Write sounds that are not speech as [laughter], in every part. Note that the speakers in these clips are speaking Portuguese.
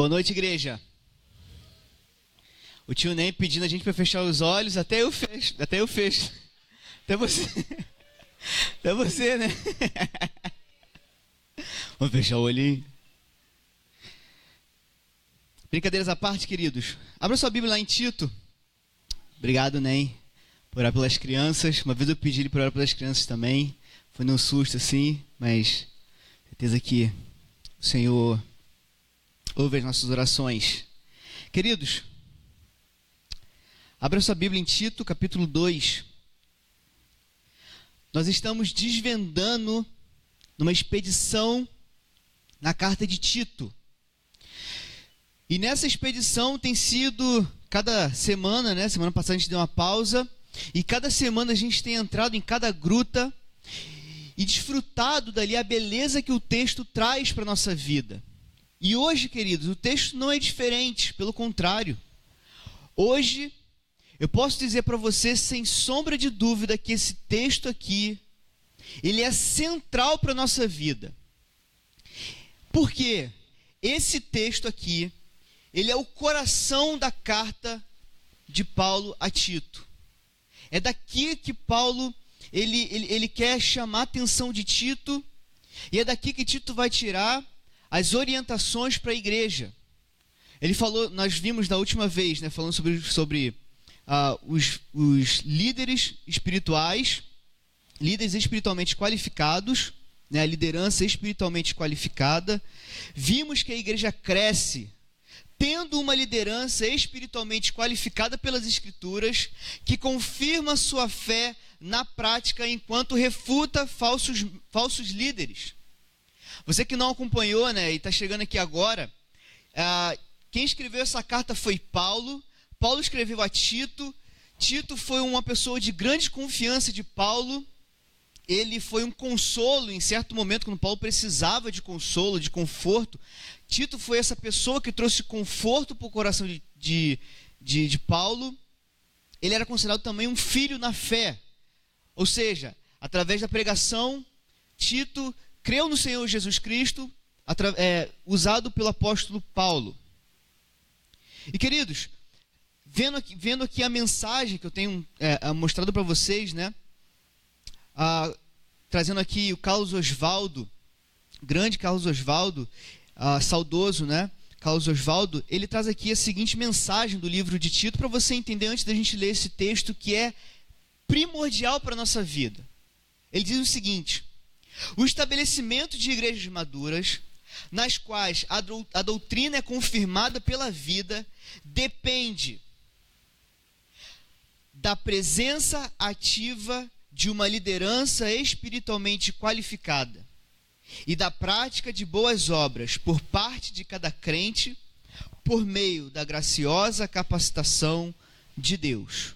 Boa noite, igreja. O tio Nem pedindo a gente para fechar os olhos, até eu fecho, até eu fecho. Até você. Até você, né? Vamos fechar o olhinho. Brincadeiras à parte, queridos. Abra sua Bíblia lá em Tito. Obrigado, Ney, por orar pelas crianças. Uma vez eu pedi ele por orar pelas crianças também. Foi num susto assim, mas certeza que o Senhor ouve as nossas orações. Queridos, abra sua Bíblia em Tito, capítulo 2. Nós estamos desvendando numa expedição na carta de Tito. E nessa expedição tem sido cada semana, né? Semana passada a gente deu uma pausa. E cada semana a gente tem entrado em cada gruta e desfrutado dali a beleza que o texto traz para a nossa vida. E hoje, queridos, o texto não é diferente, pelo contrário. Hoje, eu posso dizer para você, sem sombra de dúvida, que esse texto aqui, ele é central para a nossa vida. Porque esse texto aqui, ele é o coração da carta de Paulo a Tito. É daqui que Paulo ele, ele, ele quer chamar a atenção de Tito, e é daqui que Tito vai tirar as orientações para a igreja. Ele falou, nós vimos na última vez, né, falando sobre, sobre uh, os, os líderes espirituais, líderes espiritualmente qualificados, né, a liderança espiritualmente qualificada. Vimos que a igreja cresce tendo uma liderança espiritualmente qualificada pelas Escrituras, que confirma sua fé na prática enquanto refuta falsos, falsos líderes. Você que não acompanhou, né, e está chegando aqui agora, uh, quem escreveu essa carta foi Paulo. Paulo escreveu a Tito. Tito foi uma pessoa de grande confiança de Paulo. Ele foi um consolo em certo momento, quando Paulo precisava de consolo, de conforto. Tito foi essa pessoa que trouxe conforto para o coração de, de, de, de Paulo. Ele era considerado também um filho na fé. Ou seja, através da pregação, Tito creu no Senhor Jesus Cristo, é, usado pelo apóstolo Paulo. E queridos, vendo aqui, vendo aqui a mensagem que eu tenho é, mostrado para vocês, né? Ah, trazendo aqui o Carlos Osvaldo, grande Carlos Osvaldo, ah, saudoso, né? Carlos Osvaldo, ele traz aqui a seguinte mensagem do livro de Tito para você entender antes da gente ler esse texto que é primordial para a nossa vida. Ele diz o seguinte: o estabelecimento de igrejas maduras, nas quais a doutrina é confirmada pela vida, depende da presença ativa de uma liderança espiritualmente qualificada e da prática de boas obras por parte de cada crente por meio da graciosa capacitação de Deus.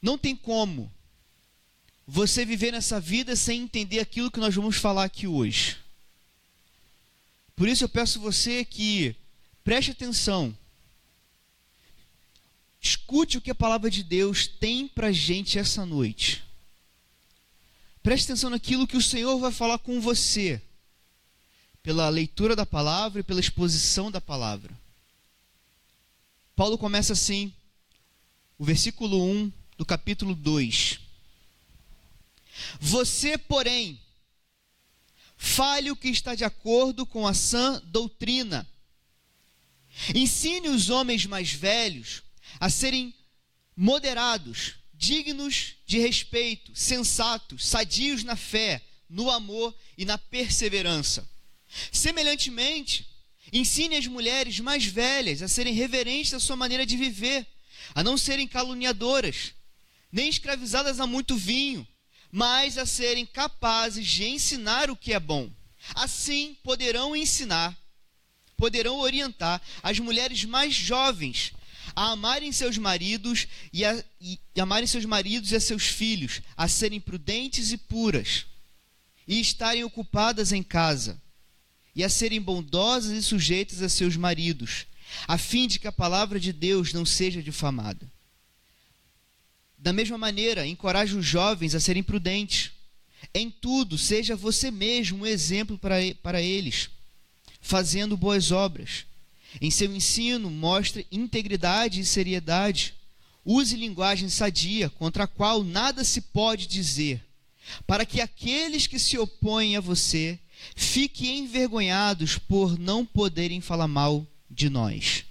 Não tem como você viver nessa vida sem entender aquilo que nós vamos falar aqui hoje. Por isso eu peço você que preste atenção. Escute o que a palavra de Deus tem para gente essa noite. Preste atenção naquilo que o Senhor vai falar com você, pela leitura da palavra e pela exposição da palavra. Paulo começa assim, o versículo 1 do capítulo 2. Você, porém, fale o que está de acordo com a sã doutrina. Ensine os homens mais velhos a serem moderados, dignos de respeito, sensatos, sadios na fé, no amor e na perseverança. Semelhantemente, ensine as mulheres mais velhas a serem reverentes à sua maneira de viver, a não serem caluniadoras, nem escravizadas a muito vinho mas a serem capazes de ensinar o que é bom. Assim poderão ensinar, poderão orientar as mulheres mais jovens a amarem seus maridos e, a, e, e amarem seus maridos e a seus filhos, a serem prudentes e puras, e estarem ocupadas em casa, e a serem bondosas e sujeitas a seus maridos, a fim de que a palavra de Deus não seja difamada. Da mesma maneira, encoraje os jovens a serem prudentes. Em tudo, seja você mesmo um exemplo para, para eles. fazendo boas obras. Em seu ensino, mostre integridade e seriedade. Use linguagem sadia, contra a qual nada se pode dizer, para que aqueles que se opõem a você fiquem envergonhados por não poderem falar mal de nós.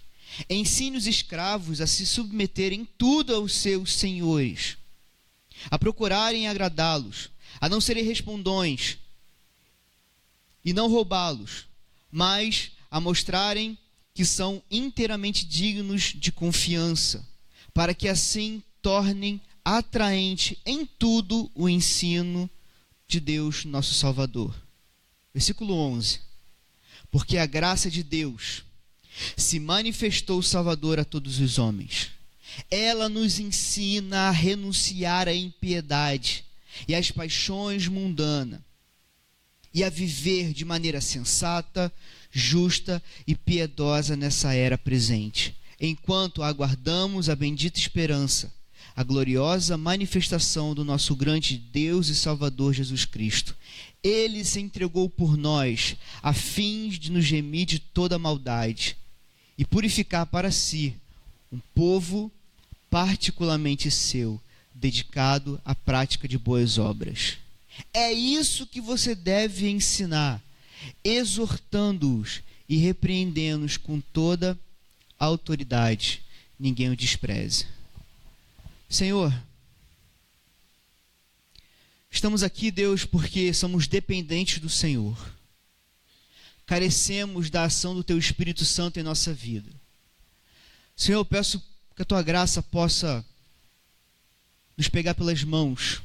Ensine os escravos a se submeterem tudo aos seus senhores, a procurarem agradá-los, a não serem respondões e não roubá-los, mas a mostrarem que são inteiramente dignos de confiança para que assim tornem atraente em tudo o ensino de Deus, nosso Salvador. Versículo 11. Porque a graça de Deus se manifestou Salvador a todos os homens. Ela nos ensina a renunciar à impiedade e às paixões mundanas e a viver de maneira sensata, justa e piedosa nessa era presente enquanto aguardamos a bendita esperança, a gloriosa manifestação do nosso grande Deus e Salvador Jesus Cristo. Ele se entregou por nós, a fim de nos remir de toda maldade e purificar para si um povo particularmente seu, dedicado à prática de boas obras. É isso que você deve ensinar, exortando-os e repreendendo-os com toda autoridade, ninguém o despreze. Senhor, estamos aqui, Deus, porque somos dependentes do Senhor. Carecemos da ação do Teu Espírito Santo em nossa vida. Senhor, eu peço que a Tua graça possa nos pegar pelas mãos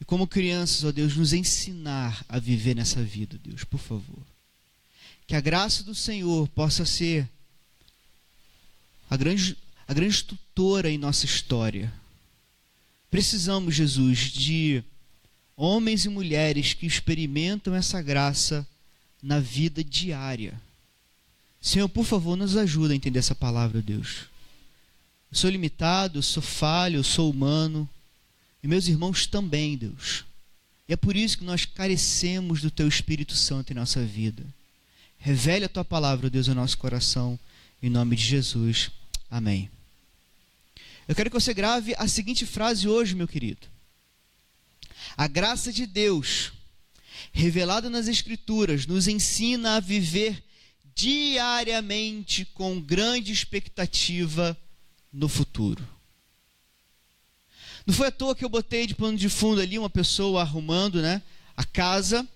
e, como crianças, ó Deus, nos ensinar a viver nessa vida, Deus, por favor. Que a graça do Senhor possa ser a grande, a grande tutora em nossa história. Precisamos, Jesus, de homens e mulheres que experimentam essa graça na vida diária. Senhor, por favor, nos ajuda a entender essa palavra, Deus. Eu sou limitado, eu sou falho, eu sou humano. E meus irmãos também, Deus. E é por isso que nós carecemos do Teu Espírito Santo em nossa vida. Revele a Tua palavra, Deus, ao nosso coração. Em nome de Jesus. Amém. Eu quero que você grave a seguinte frase hoje, meu querido. A graça de Deus, revelada nas Escrituras, nos ensina a viver diariamente com grande expectativa no futuro. Não foi à toa que eu botei de plano de fundo ali uma pessoa arrumando né, a casa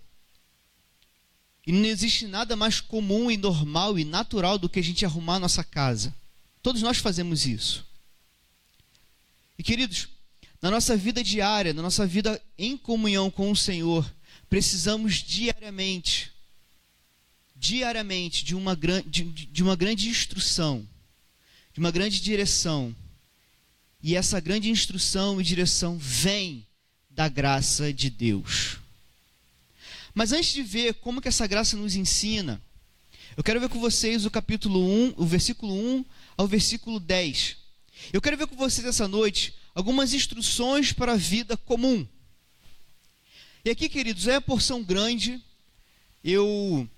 e não existe nada mais comum e normal e natural do que a gente arrumar a nossa casa. Todos nós fazemos isso. E queridos, na nossa vida diária, na nossa vida em comunhão com o Senhor, precisamos diariamente, diariamente, de uma, de, de uma grande instrução, de uma grande direção. E essa grande instrução e direção vem da graça de Deus. Mas antes de ver como que essa graça nos ensina, eu quero ver com vocês o capítulo 1, o versículo 1 ao versículo 10. Eu quero ver com vocês essa noite algumas instruções para a vida comum. E aqui, queridos, é a porção grande. Eu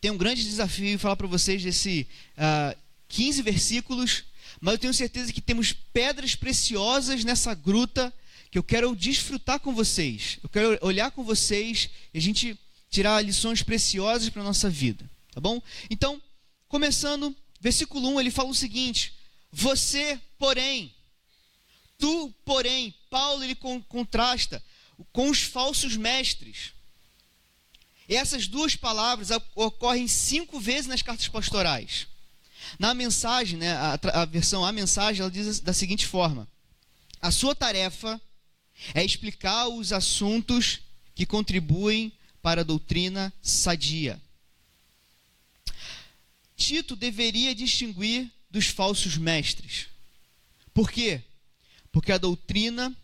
tenho um grande desafio em falar para vocês desse uh, ah, 15 versículos, mas eu tenho certeza que temos pedras preciosas nessa gruta que eu quero desfrutar com vocês. Eu quero olhar com vocês e a gente tirar lições preciosas para a nossa vida, tá bom? Então, começando, versículo 1, ele fala o seguinte: Você, porém, tu, porém, Paulo ele contrasta com os falsos mestres. Essas duas palavras ocorrem cinco vezes nas cartas pastorais. Na mensagem, né, a, a versão A mensagem, ela diz da seguinte forma: A sua tarefa é explicar os assuntos que contribuem para a doutrina sadia. Tito deveria distinguir dos falsos mestres. Por quê? Porque a doutrina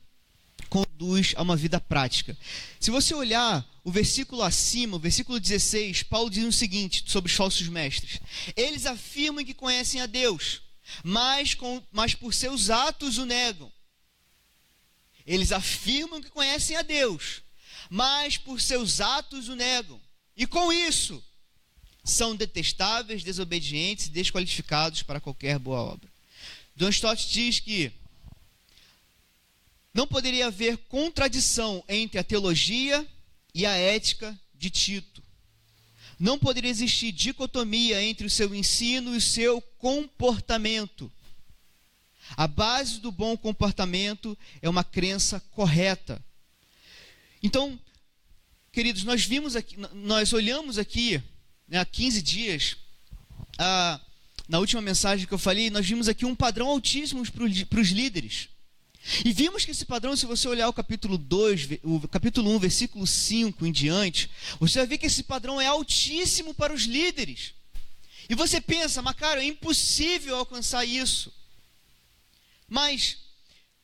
conduz a uma vida prática. Se você olhar o versículo acima, o versículo 16, Paulo diz o seguinte sobre os falsos mestres: Eles afirmam que conhecem a Deus, mas, com, mas por seus atos o negam. Eles afirmam que conhecem a Deus, mas por seus atos o negam. E com isso, são detestáveis, desobedientes e desqualificados para qualquer boa obra. John Stott diz que não poderia haver contradição entre a teologia e a ética de Tito. Não poderia existir dicotomia entre o seu ensino e o seu comportamento. A base do bom comportamento é uma crença correta. Então, queridos, nós vimos aqui, nós olhamos aqui né, há 15 dias, a, na última mensagem que eu falei, nós vimos aqui um padrão altíssimo para os líderes. E vimos que esse padrão, se você olhar o capítulo 2, o capítulo 1, versículo 5 em diante, você vai ver que esse padrão é altíssimo para os líderes. E você pensa, mas cara, é impossível alcançar isso. Mas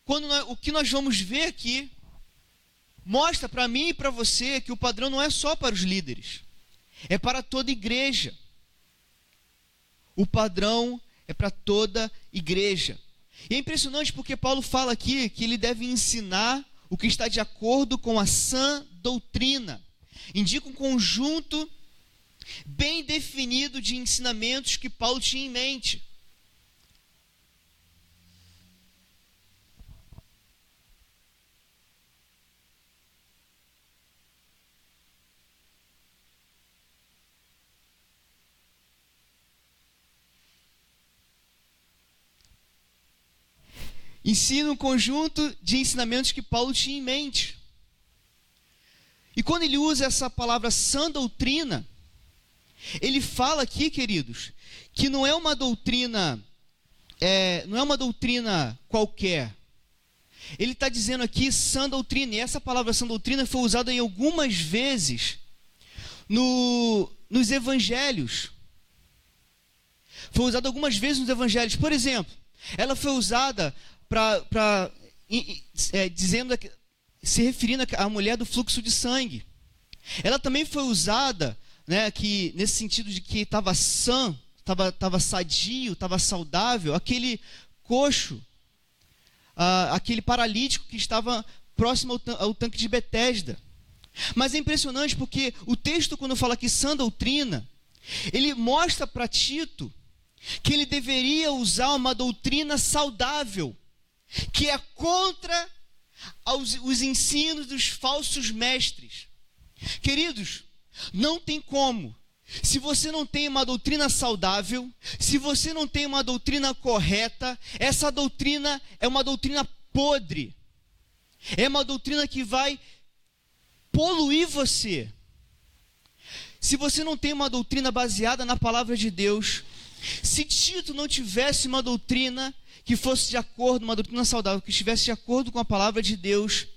quando nós, o que nós vamos ver aqui mostra para mim e para você que o padrão não é só para os líderes é para toda igreja. O padrão é para toda igreja. E é impressionante porque Paulo fala aqui que ele deve ensinar o que está de acordo com a sã doutrina. Indica um conjunto bem definido de ensinamentos que Paulo tinha em mente. Ensina um conjunto de ensinamentos que Paulo tinha em mente. E quando ele usa essa palavra sã doutrina, ele fala aqui, queridos, que não é uma doutrina, é, não é uma doutrina qualquer. Ele está dizendo aqui sã doutrina, e essa palavra sã doutrina foi usada em algumas vezes no, nos evangelhos. Foi usada algumas vezes nos evangelhos. Por exemplo, ela foi usada para é, dizendo se referindo à mulher do fluxo de sangue. Ela também foi usada, né, que nesse sentido de que estava sã, estava tava sadio, estava saudável, aquele coxo, uh, aquele paralítico que estava próximo ao, ao tanque de Betesda. Mas é impressionante porque o texto, quando fala que sã doutrina, ele mostra para Tito que ele deveria usar uma doutrina saudável que é contra aos, os ensinos dos falsos mestres. Queridos, não tem como. Se você não tem uma doutrina saudável, se você não tem uma doutrina correta, essa doutrina é uma doutrina podre. É uma doutrina que vai poluir você. Se você não tem uma doutrina baseada na palavra de Deus, se Tito não tivesse uma doutrina que fosse de acordo, uma doutrina saudável, que estivesse de acordo com a palavra de Deus,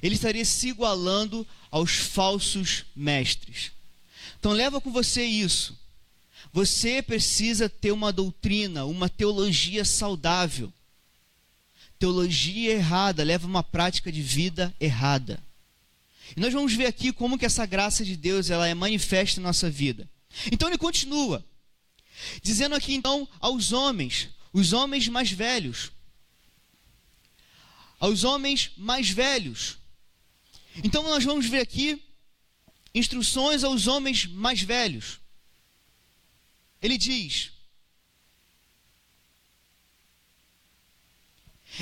ele estaria se igualando aos falsos mestres. Então leva com você isso. Você precisa ter uma doutrina, uma teologia saudável. Teologia errada leva uma prática de vida errada. E nós vamos ver aqui como que essa graça de Deus ela é manifesta em nossa vida. Então ele continua dizendo aqui então aos homens: os homens mais velhos. Aos homens mais velhos. Então nós vamos ver aqui instruções aos homens mais velhos. Ele diz: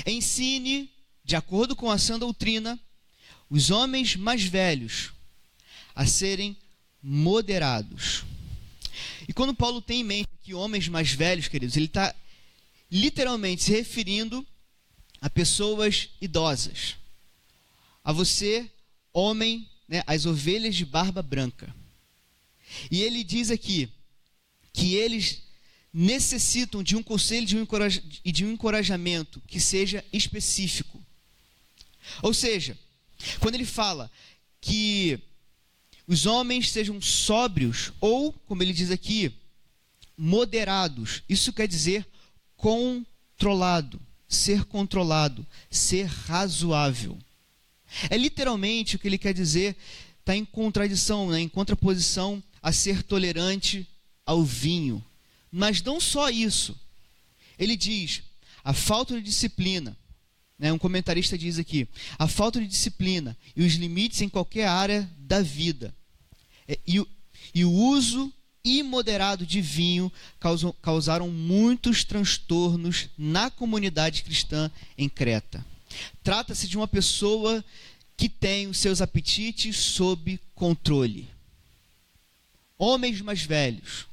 Ensine, de acordo com a sã doutrina, os homens mais velhos a serem moderados. E quando Paulo tem em mente que homens mais velhos, queridos, ele está literalmente se referindo a pessoas idosas. A você, homem, né, as ovelhas de barba branca. E ele diz aqui que eles necessitam de um conselho e de um encorajamento que seja específico. Ou seja, quando ele fala que os homens sejam sóbrios, ou, como ele diz aqui, moderados, isso quer dizer controlado, ser controlado, ser razoável. É literalmente o que ele quer dizer, está em contradição, né, em contraposição a ser tolerante ao vinho. Mas não só isso. Ele diz: a falta de disciplina, né, um comentarista diz aqui, a falta de disciplina e os limites em qualquer área da vida, e, e o uso imoderado de vinho causaram muitos transtornos na comunidade cristã em Creta. Trata-se de uma pessoa que tem os seus apetites sob controle. Homens mais velhos.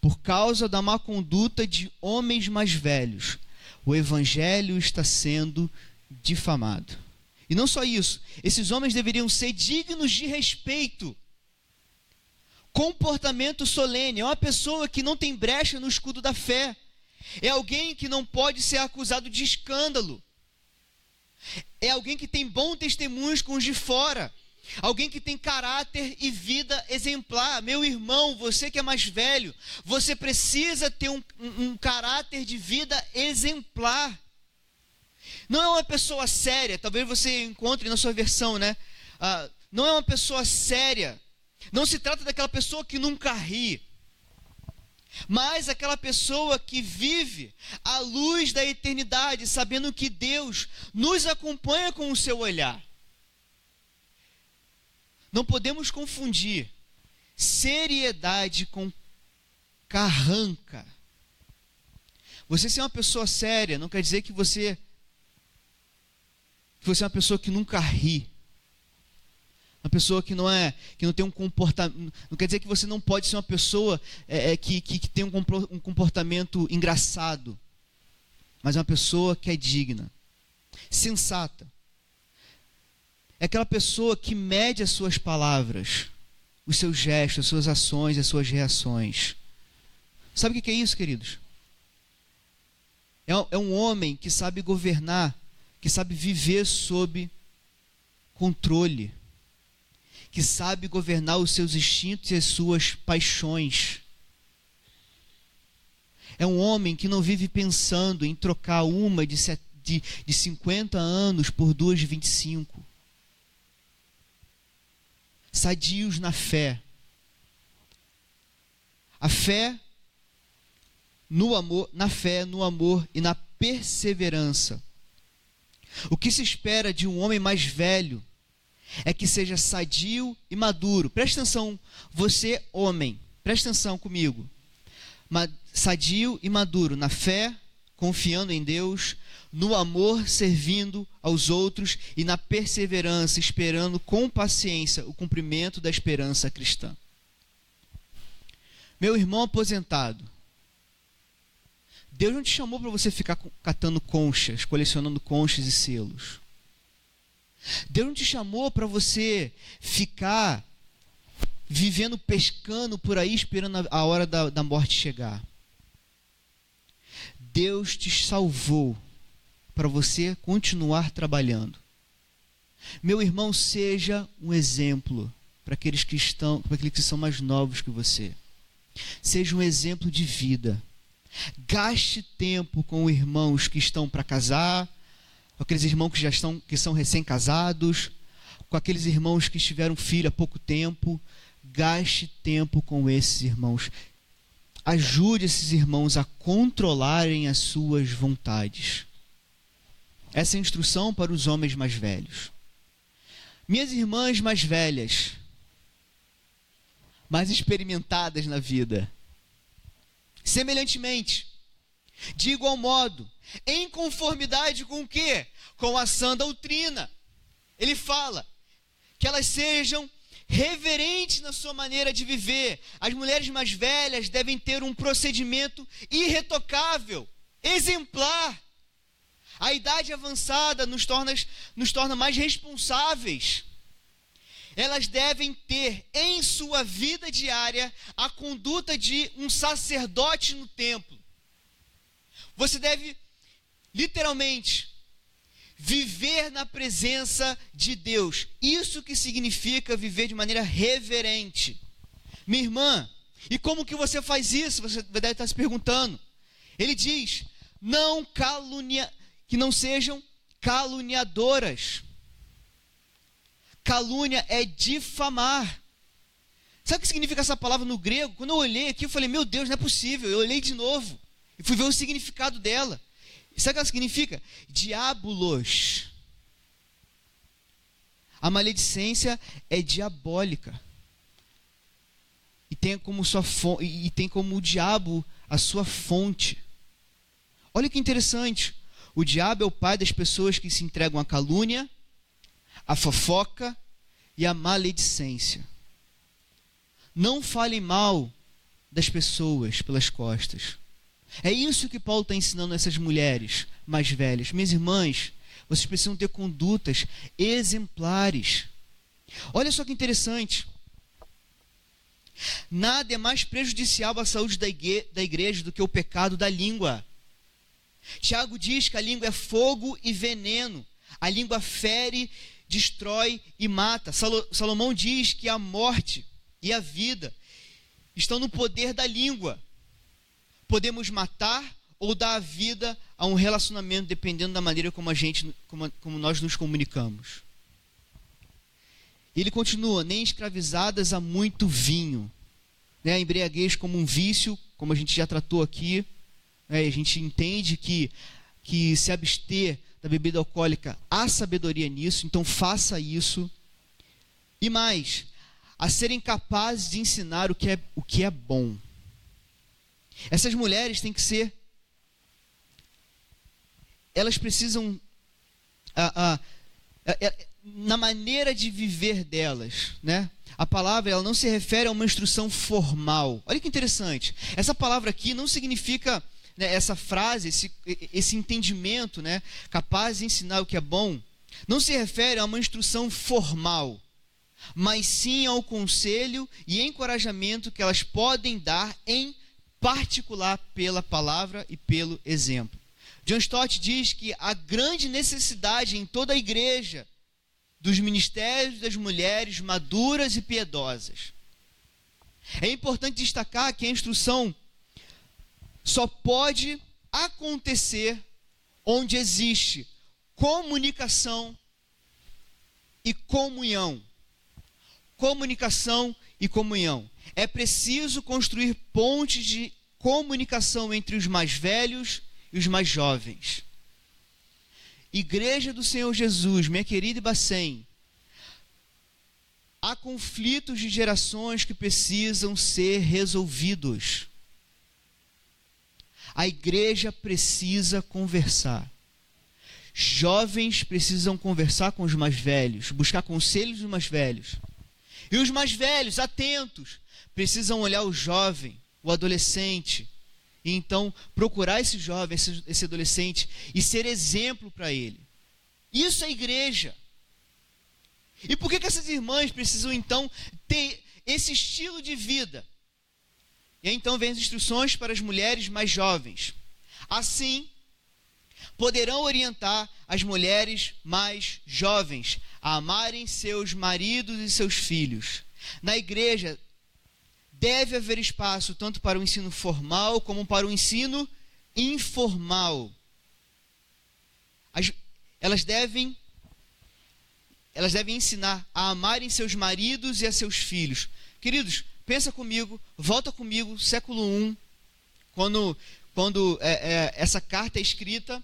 Por causa da má conduta de homens mais velhos, o evangelho está sendo difamado. E não só isso, esses homens deveriam ser dignos de respeito. Comportamento solene é uma pessoa que não tem brecha no escudo da fé. É alguém que não pode ser acusado de escândalo. É alguém que tem bom testemunho com os de fora. Alguém que tem caráter e vida exemplar. Meu irmão, você que é mais velho, você precisa ter um, um, um caráter de vida exemplar. Não é uma pessoa séria, talvez você encontre na sua versão, né? Ah, não é uma pessoa séria. Não se trata daquela pessoa que nunca ri, mas aquela pessoa que vive à luz da eternidade, sabendo que Deus nos acompanha com o seu olhar. Não podemos confundir seriedade com carranca. Você ser uma pessoa séria não quer dizer que você que você é uma pessoa que nunca ri. Uma pessoa que não é, que não tem um comportamento. Não quer dizer que você não pode ser uma pessoa é, é, que, que, que, tem um, comportamento engraçado. Mas é uma pessoa que é digna, sensata. É aquela pessoa que mede as suas palavras, os seus gestos, as suas ações, as suas reações. Sabe o que é isso, queridos? É, é um homem que sabe governar que sabe viver sob controle, que sabe governar os seus instintos e as suas paixões. É um homem que não vive pensando em trocar uma de, de, de 50 anos por duas de 25. Sadios na fé. A fé no amor, na fé, no amor e na perseverança o que se espera de um homem mais velho é que seja sadio e maduro. Preste atenção, você, homem, preste atenção comigo. Sadio e maduro na fé, confiando em Deus, no amor, servindo aos outros e na perseverança, esperando com paciência o cumprimento da esperança cristã. Meu irmão aposentado, Deus não te chamou para você ficar catando conchas, colecionando conchas e selos. Deus não te chamou para você ficar vivendo pescando por aí, esperando a hora da, da morte chegar. Deus te salvou para você continuar trabalhando. Meu irmão, seja um exemplo para aqueles que estão, para aqueles que são mais novos que você. Seja um exemplo de vida. Gaste tempo com irmãos que estão para casar, com aqueles irmãos que já estão, que são recém-casados, com aqueles irmãos que tiveram filho há pouco tempo. Gaste tempo com esses irmãos. Ajude esses irmãos a controlarem as suas vontades. Essa é a instrução para os homens mais velhos. Minhas irmãs mais velhas, mais experimentadas na vida, Semelhantemente, de igual modo, em conformidade com o quê? Com a sã doutrina. Ele fala que elas sejam reverentes na sua maneira de viver. As mulheres mais velhas devem ter um procedimento irretocável, exemplar. A idade avançada nos torna, nos torna mais responsáveis elas devem ter em sua vida diária a conduta de um sacerdote no templo. Você deve, literalmente, viver na presença de Deus. Isso que significa viver de maneira reverente. Minha irmã, e como que você faz isso? Você deve estar se perguntando. Ele diz: não calunia, que não sejam caluniadoras Calúnia é difamar. Sabe o que significa essa palavra no grego? Quando eu olhei aqui, eu falei, meu Deus, não é possível. Eu olhei de novo e fui ver o significado dela. Sabe o que ela significa? Diabolos. A maledicência é diabólica. tem como sua e tem como o diabo a sua fonte. Olha que interessante. O diabo é o pai das pessoas que se entregam à calúnia, à fofoca e à maledicência. Não fale mal das pessoas pelas costas. É isso que Paulo está ensinando a essas mulheres mais velhas. Minhas irmãs, vocês precisam ter condutas exemplares. Olha só que interessante. Nada é mais prejudicial à saúde da igreja do que o pecado da língua. Tiago diz que a língua é fogo e veneno. A língua fere, destrói e mata. Salomão diz que a morte e a vida estão no poder da língua. Podemos matar ou dar a vida a um relacionamento dependendo da maneira como a gente, como, como nós nos comunicamos. Ele continua, nem escravizadas a muito vinho. Né? A embriaguez como um vício, como a gente já tratou aqui. Né? A gente entende que, que se abster da bebida alcoólica há sabedoria nisso, então faça isso. E mais, a serem capazes de ensinar o que é, o que é bom. Essas mulheres têm que ser. Elas precisam. Ah, ah, na maneira de viver delas, né? A palavra ela não se refere a uma instrução formal. Olha que interessante. Essa palavra aqui não significa né, essa frase, esse, esse entendimento, né, capaz de ensinar o que é bom, não se refere a uma instrução formal, mas sim ao conselho e encorajamento que elas podem dar em particular pela palavra e pelo exemplo. John Stott diz que a grande necessidade em toda a igreja dos ministérios das mulheres maduras e piedosas. É importante destacar que a instrução só pode acontecer onde existe comunicação e comunhão. Comunicação e comunhão. É preciso construir pontes de comunicação entre os mais velhos e os mais jovens. Igreja do Senhor Jesus, minha querida Ibacem, há conflitos de gerações que precisam ser resolvidos. A igreja precisa conversar. Jovens precisam conversar com os mais velhos, buscar conselhos dos mais velhos. E os mais velhos, atentos, precisam olhar o jovem, o adolescente, e então procurar esse jovem, esse, esse adolescente e ser exemplo para ele. Isso é igreja. E por que, que essas irmãs precisam então ter esse estilo de vida? E aí, então vem as instruções para as mulheres mais jovens. Assim, poderão orientar as mulheres mais jovens a amarem seus maridos e seus filhos. Na igreja, deve haver espaço tanto para o ensino formal como para o ensino informal. As, elas devem elas devem ensinar a amarem seus maridos e a seus filhos. Queridos, pensa comigo, volta comigo, século I, quando, quando é, é, essa carta é escrita.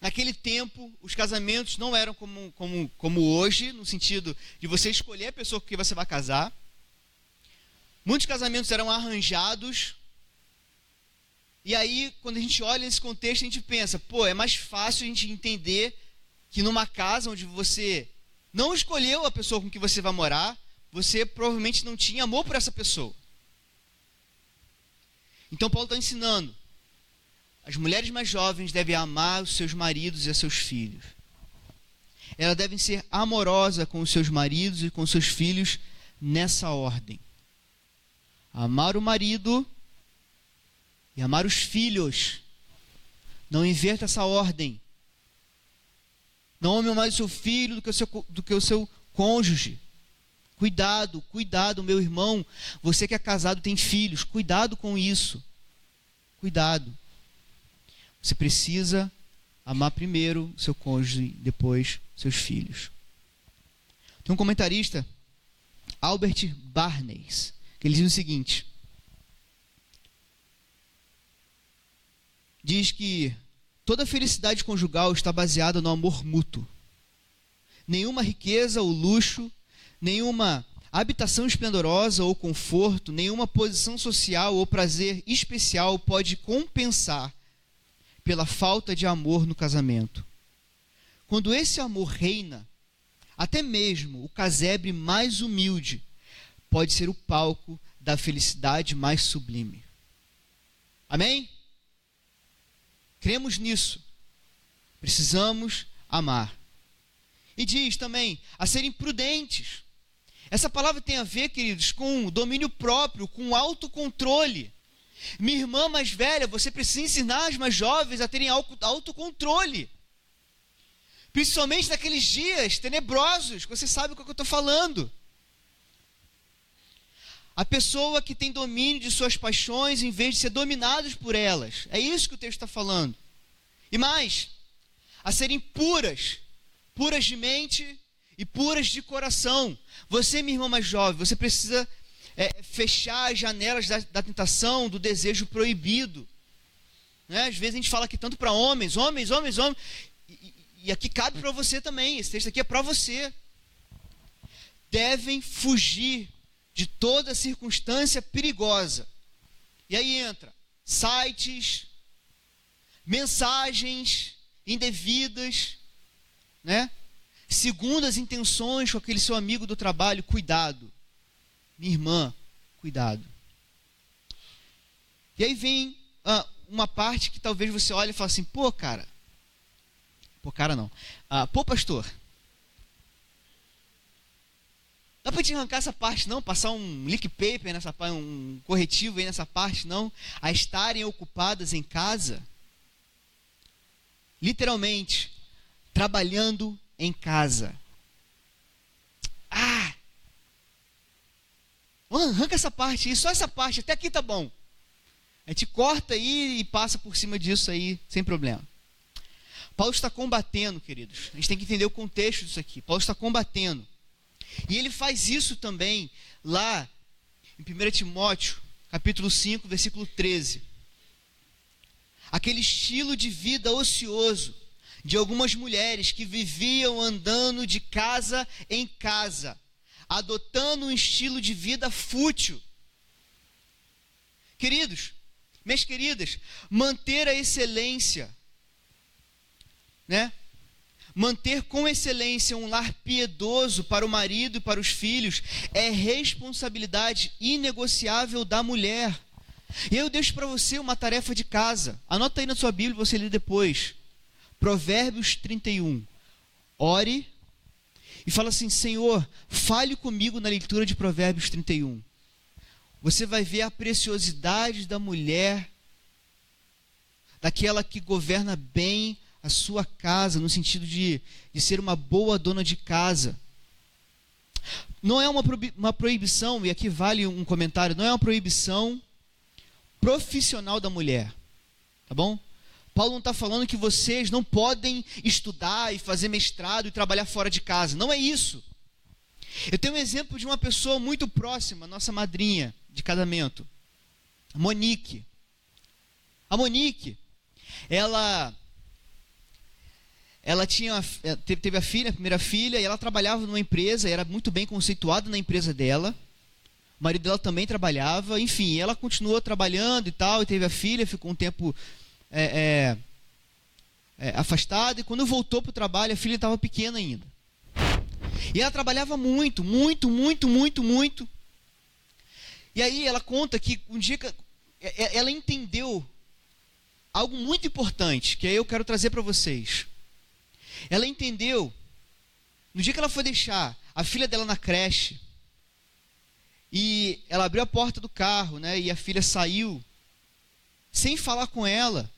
Naquele tempo, os casamentos não eram como, como, como hoje, no sentido de você escolher a pessoa com quem você vai casar. Muitos casamentos eram arranjados. E aí, quando a gente olha nesse contexto, a gente pensa, pô, é mais fácil a gente entender que numa casa onde você não escolheu a pessoa com que você vai morar, você provavelmente não tinha amor por essa pessoa. Então Paulo está ensinando. As mulheres mais jovens devem amar os seus maridos e os seus filhos. Elas devem ser amorosas com os seus maridos e com os seus filhos nessa ordem amar o marido e amar os filhos. Não inverta essa ordem. Não ame mais o seu filho do que o seu, do que o seu cônjuge. Cuidado, cuidado, meu irmão. Você que é casado tem filhos, cuidado com isso. Cuidado. Você precisa amar primeiro seu cônjuge, depois seus filhos. Tem um comentarista, Albert Barnes, que ele diz o seguinte: diz que toda felicidade conjugal está baseada no amor mútuo. Nenhuma riqueza ou luxo, nenhuma habitação esplendorosa ou conforto, nenhuma posição social ou prazer especial pode compensar pela falta de amor no casamento. Quando esse amor reina, até mesmo o casebre mais humilde pode ser o palco da felicidade mais sublime. Amém? Cremos nisso. Precisamos amar. E diz também a serem prudentes. Essa palavra tem a ver, queridos, com domínio próprio, com autocontrole. Minha irmã mais velha, você precisa ensinar as mais jovens a terem autocontrole. Principalmente naqueles dias tenebrosos, você sabe o que eu estou falando. A pessoa que tem domínio de suas paixões em vez de ser dominados por elas. É isso que o texto está falando. E mais, a serem puras, puras de mente e puras de coração. Você, minha irmã mais jovem, você precisa é, fechar as janelas da, da, tentação, do desejo proibido. Né? Às vezes a gente fala aqui tanto para homens, homens, homens, homens. E, e aqui cabe para você também. Esse texto aqui é para você. Devem fugir de toda circunstância perigosa. E aí entra sites, mensagens indevidas, né? Segundo as intenções com aquele seu amigo do trabalho, cuidado. Minha irmã, cuidado. E aí vem ah, uma parte que talvez você olhe e fale assim, pô, cara. Pô, cara não. Ah, pô, pastor. Dá para te arrancar essa parte, não? Passar um leak paper nessa parte, um corretivo aí nessa parte, não? A estarem ocupadas em casa. Literalmente, trabalhando em casa. Ah! Arranca essa parte aí, só essa parte, até aqui tá bom. A gente corta aí e passa por cima disso aí, sem problema. Paulo está combatendo, queridos. A gente tem que entender o contexto disso aqui. Paulo está combatendo. E ele faz isso também lá em 1 Timóteo, capítulo 5, versículo 13. Aquele estilo de vida ocioso de algumas mulheres que viviam andando de casa em casa, adotando um estilo de vida fútil. Queridos, minhas queridas, manter a excelência, né? Manter com excelência um lar piedoso para o marido e para os filhos é responsabilidade inegociável da mulher. E eu deixo para você uma tarefa de casa. Anota aí na sua Bíblia, você lê depois. Provérbios 31. Ore e fala assim: Senhor, fale comigo na leitura de Provérbios 31. Você vai ver a preciosidade da mulher, daquela que governa bem a sua casa, no sentido de, de ser uma boa dona de casa. Não é uma, uma proibição, e aqui vale um comentário, não é uma proibição profissional da mulher. Tá bom? Paulo não está falando que vocês não podem estudar e fazer mestrado e trabalhar fora de casa. Não é isso. Eu tenho um exemplo de uma pessoa muito próxima, nossa madrinha de casamento, Monique. A Monique, ela ela tinha é, teve a filha, a primeira filha, e ela trabalhava numa empresa, era muito bem conceituada na empresa dela. O marido dela também trabalhava, enfim, ela continuou trabalhando e tal, e teve a filha, ficou um tempo é, é, é, afastada, e quando voltou para o trabalho, a filha estava pequena ainda. E ela trabalhava muito, muito, muito, muito, muito. E aí ela conta que um dia que ela entendeu algo muito importante, que aí eu quero trazer para vocês. Ela entendeu, no dia que ela foi deixar a filha dela na creche, e ela abriu a porta do carro, né, e a filha saiu, sem falar com ela.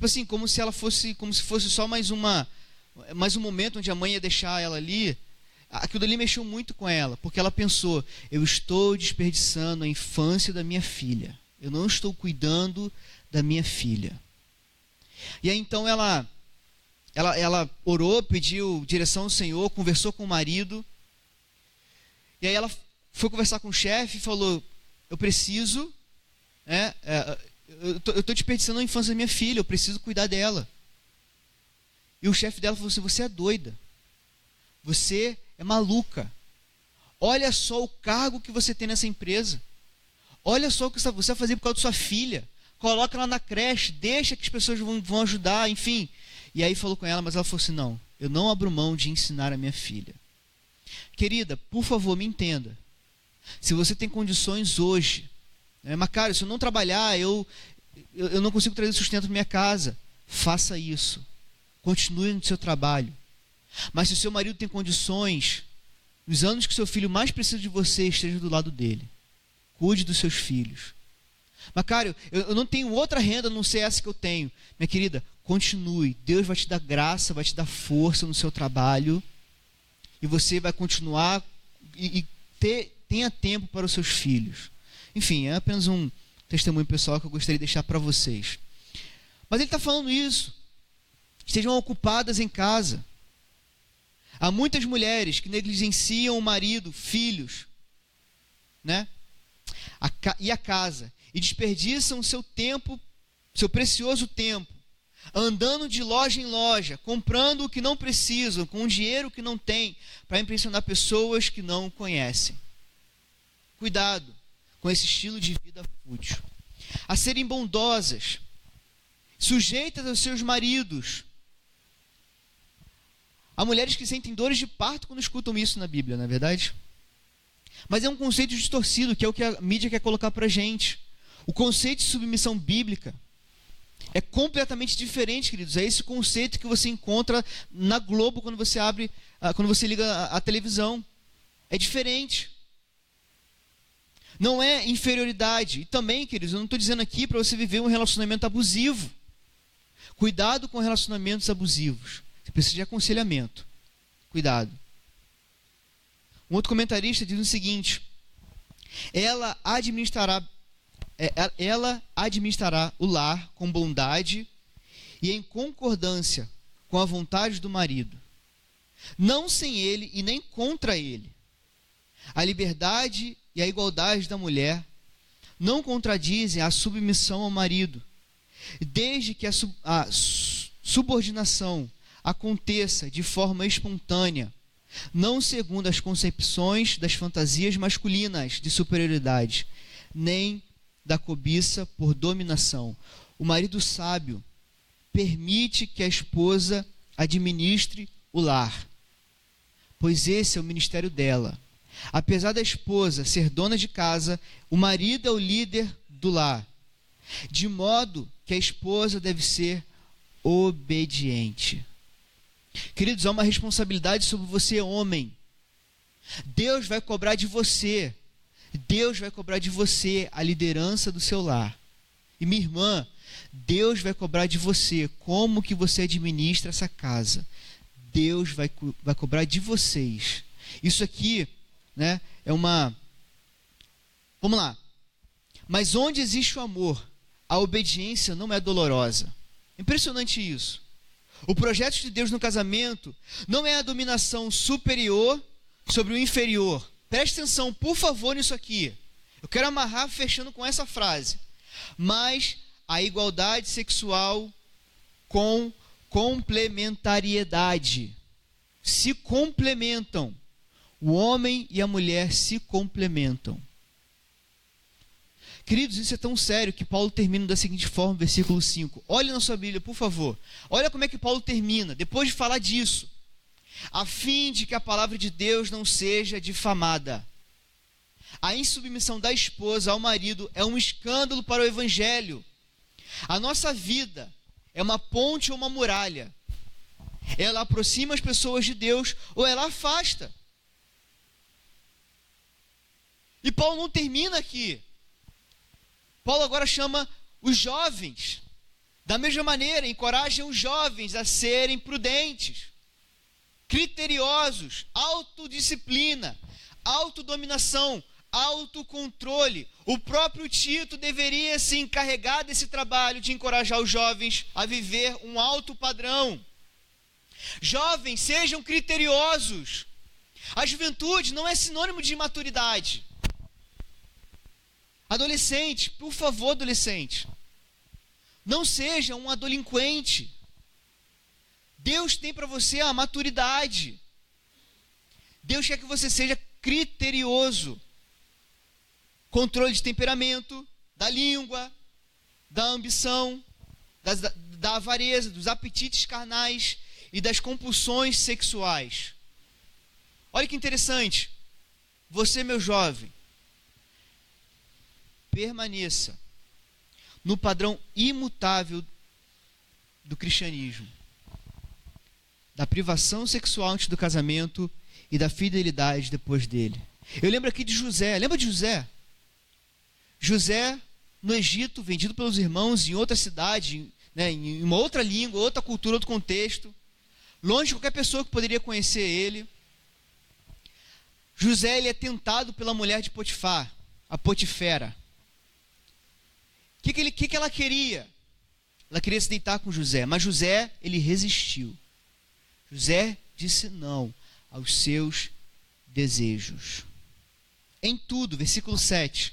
Tipo assim, como se ela fosse, como se fosse só mais uma mais um momento onde a mãe ia deixar ela ali. Aquilo ali mexeu muito com ela, porque ela pensou: eu estou desperdiçando a infância da minha filha. Eu não estou cuidando da minha filha. E aí então ela ela, ela orou, pediu direção ao Senhor, conversou com o marido. E aí ela foi conversar com o chefe e falou: Eu preciso, é, é, eu estou desperdiçando a infância da minha filha, eu preciso cuidar dela. E o chefe dela falou assim: Você é doida. Você é maluca. Olha só o cargo que você tem nessa empresa. Olha só o que você vai fazer por causa da sua filha. Coloca ela na creche, deixa que as pessoas vão, vão ajudar, enfim. E aí falou com ela, mas ela falou assim: não, eu não abro mão de ensinar a minha filha. Querida, por favor, me entenda. Se você tem condições hoje, mas cara, se eu não trabalhar, eu, eu, eu não consigo trazer sustento para minha casa. Faça isso. Continue no seu trabalho. Mas se o seu marido tem condições, nos anos que seu filho mais precisa de você, esteja do lado dele. Cuide dos seus filhos. Cara, eu, eu não tenho outra renda a não ser essa que eu tenho. Minha querida, continue. Deus vai te dar graça, vai te dar força no seu trabalho. E você vai continuar e, e ter, tenha tempo para os seus filhos. Enfim, é apenas um testemunho pessoal que eu gostaria de deixar para vocês. Mas ele está falando isso. Estejam ocupadas em casa. Há muitas mulheres que negligenciam o marido, filhos, né? A, e a casa e desperdiçam seu tempo, seu precioso tempo, andando de loja em loja, comprando o que não precisam, com o dinheiro que não têm, para impressionar pessoas que não conhecem. Cuidado com esse estilo de vida fútil. A serem bondosas, sujeitas aos seus maridos. Há mulheres que sentem dores de parto quando escutam isso na Bíblia, não é verdade? Mas é um conceito distorcido, que é o que a mídia quer colocar para gente. O conceito de submissão bíblica é completamente diferente, queridos. É esse conceito que você encontra na Globo quando você abre, ah, quando você liga a televisão. É diferente. Não é inferioridade. E também, queridos, eu não estou dizendo aqui para você viver um relacionamento abusivo. Cuidado com relacionamentos abusivos. Você precisa de aconselhamento. Cuidado. Um outro comentarista diz o seguinte: ela administrará é, é, ela administrará o lar com bondade e em concordância com a vontade do marido, não sem ele e nem contra ele. A liberdade e a igualdade da mulher não contradizem a submissão ao marido, desde que a, sub, a subordinação aconteça de forma espontânea, não segundo as concepções das fantasias masculinas de superioridade, nem da cobiça por dominação. O marido sábio permite que a esposa administre o lar, pois esse é o ministério dela. Apesar da esposa ser dona de casa, o marido é o líder do lar, de modo que a esposa deve ser obediente. Queridos, há uma responsabilidade sobre você, homem. Deus vai cobrar de você Deus vai cobrar de você a liderança do seu lar. E minha irmã, Deus vai cobrar de você como que você administra essa casa. Deus vai, vai cobrar de vocês. Isso aqui, né, é uma Vamos lá. Mas onde existe o amor, a obediência não é dolorosa. Impressionante isso. O projeto de Deus no casamento não é a dominação superior sobre o inferior, Preste atenção, por favor, nisso aqui. Eu quero amarrar fechando com essa frase. Mas a igualdade sexual com complementariedade. Se complementam. O homem e a mulher se complementam. Queridos, isso é tão sério que Paulo termina da seguinte forma, versículo 5. Olhe na sua Bíblia, por favor. Olha como é que Paulo termina, depois de falar disso a fim de que a palavra de Deus não seja difamada. A insubmissão da esposa ao marido é um escândalo para o evangelho. A nossa vida é uma ponte ou uma muralha. Ela aproxima as pessoas de Deus ou ela afasta. E Paulo não termina aqui. Paulo agora chama os jovens. Da mesma maneira, encoraja os jovens a serem prudentes criteriosos, autodisciplina, autodominação, autocontrole. O próprio Tito deveria se encarregar desse trabalho de encorajar os jovens a viver um alto padrão. Jovens, sejam criteriosos. A juventude não é sinônimo de imaturidade. Adolescente, por favor, adolescente, não seja um adolinquente. Deus tem para você a maturidade. Deus quer que você seja criterioso. Controle de temperamento, da língua, da ambição, da, da avareza, dos apetites carnais e das compulsões sexuais. Olha que interessante. Você, meu jovem, permaneça no padrão imutável do cristianismo, da privação sexual antes do casamento e da fidelidade depois dele. Eu lembro aqui de José. Lembra de José? José, no Egito, vendido pelos irmãos em outra cidade, né, em uma outra língua, outra cultura, outro contexto, longe de qualquer pessoa que poderia conhecer ele. José ele é tentado pela mulher de Potifar, a Potifera. O que, que, que, que ela queria? Ela queria se deitar com José, mas José ele resistiu. José disse não aos seus desejos. Em tudo, versículo 7.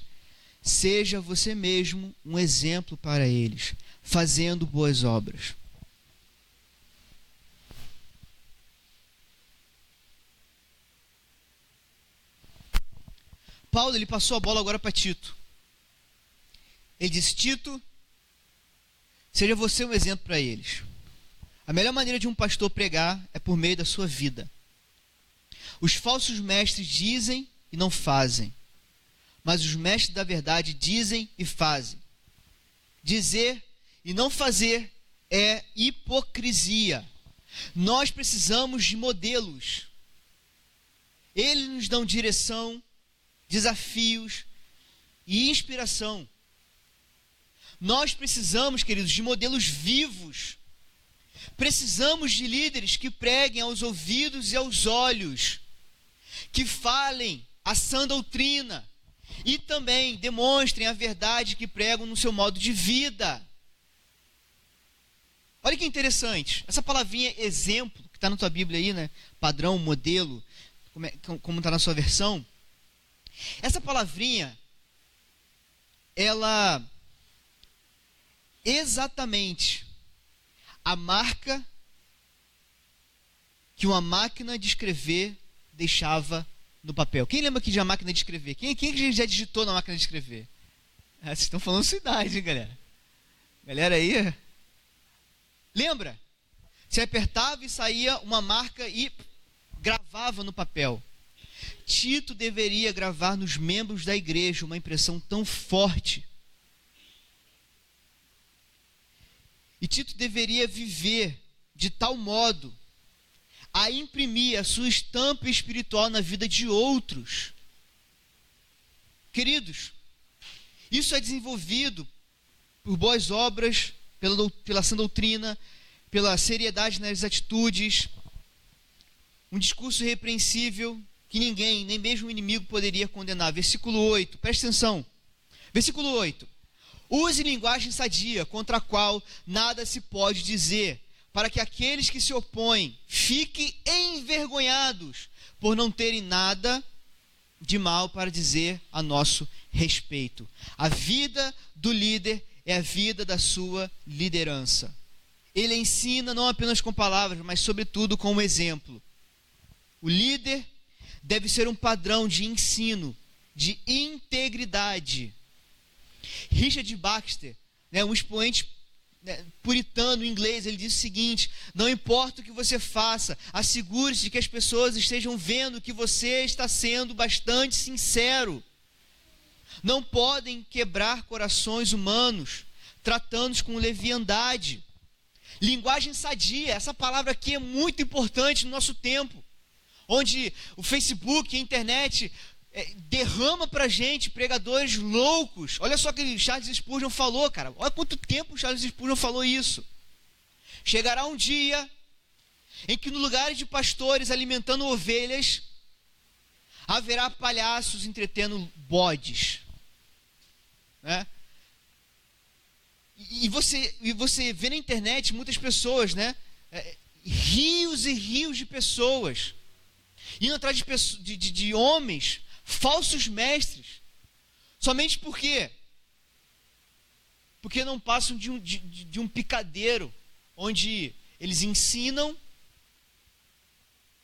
Seja você mesmo um exemplo para eles, fazendo boas obras. Paulo ele passou a bola agora para Tito. Ele disse: Tito, seja você um exemplo para eles. A melhor maneira de um pastor pregar é por meio da sua vida. Os falsos mestres dizem e não fazem, mas os mestres da verdade dizem e fazem. Dizer e não fazer é hipocrisia. Nós precisamos de modelos. Eles nos dão direção, desafios e inspiração. Nós precisamos, queridos, de modelos vivos. Precisamos de líderes que preguem aos ouvidos e aos olhos, que falem a sã doutrina e também demonstrem a verdade que pregam no seu modo de vida. Olha que interessante, essa palavrinha exemplo, que está na tua Bíblia aí, né? Padrão, modelo, como está na sua versão. Essa palavrinha, ela exatamente a marca que uma máquina de escrever deixava no papel. Quem lembra aqui de uma máquina de escrever? Quem, quem já digitou na máquina de escrever? Ah, vocês estão falando sua idade, hein, galera? Galera aí. Lembra? Você apertava e saía uma marca e gravava no papel. Tito deveria gravar nos membros da igreja uma impressão tão forte E Tito deveria viver de tal modo a imprimir a sua estampa espiritual na vida de outros. Queridos, isso é desenvolvido por boas obras, pela, pela sã doutrina, pela seriedade nas atitudes, um discurso repreensível que ninguém, nem mesmo o inimigo, poderia condenar. Versículo 8, preste atenção. Versículo 8. Use linguagem sadia, contra a qual nada se pode dizer, para que aqueles que se opõem fiquem envergonhados por não terem nada de mal para dizer a nosso respeito. A vida do líder é a vida da sua liderança. Ele ensina não apenas com palavras, mas sobretudo com um exemplo. O líder deve ser um padrão de ensino, de integridade Richard Baxter, né, um expoente né, puritano inglês, ele diz o seguinte: não importa o que você faça, assegure-se de que as pessoas estejam vendo que você está sendo bastante sincero. Não podem quebrar corações humanos, tratando-os com leviandade. Linguagem sadia, essa palavra aqui é muito importante no nosso tempo, onde o Facebook, a internet é, derrama pra gente pregadores loucos. Olha só que Charles Spurgeon falou, cara. Olha quanto tempo Charles Spurgeon falou isso. Chegará um dia em que no lugar de pastores alimentando ovelhas, haverá palhaços entretendo bodes. Né? E você, e você vê na internet muitas pessoas, né? É, rios e rios de pessoas indo atrás de, de, de, de homens falsos mestres. Somente por quê? Porque não passam de um, de, de um picadeiro, onde eles ensinam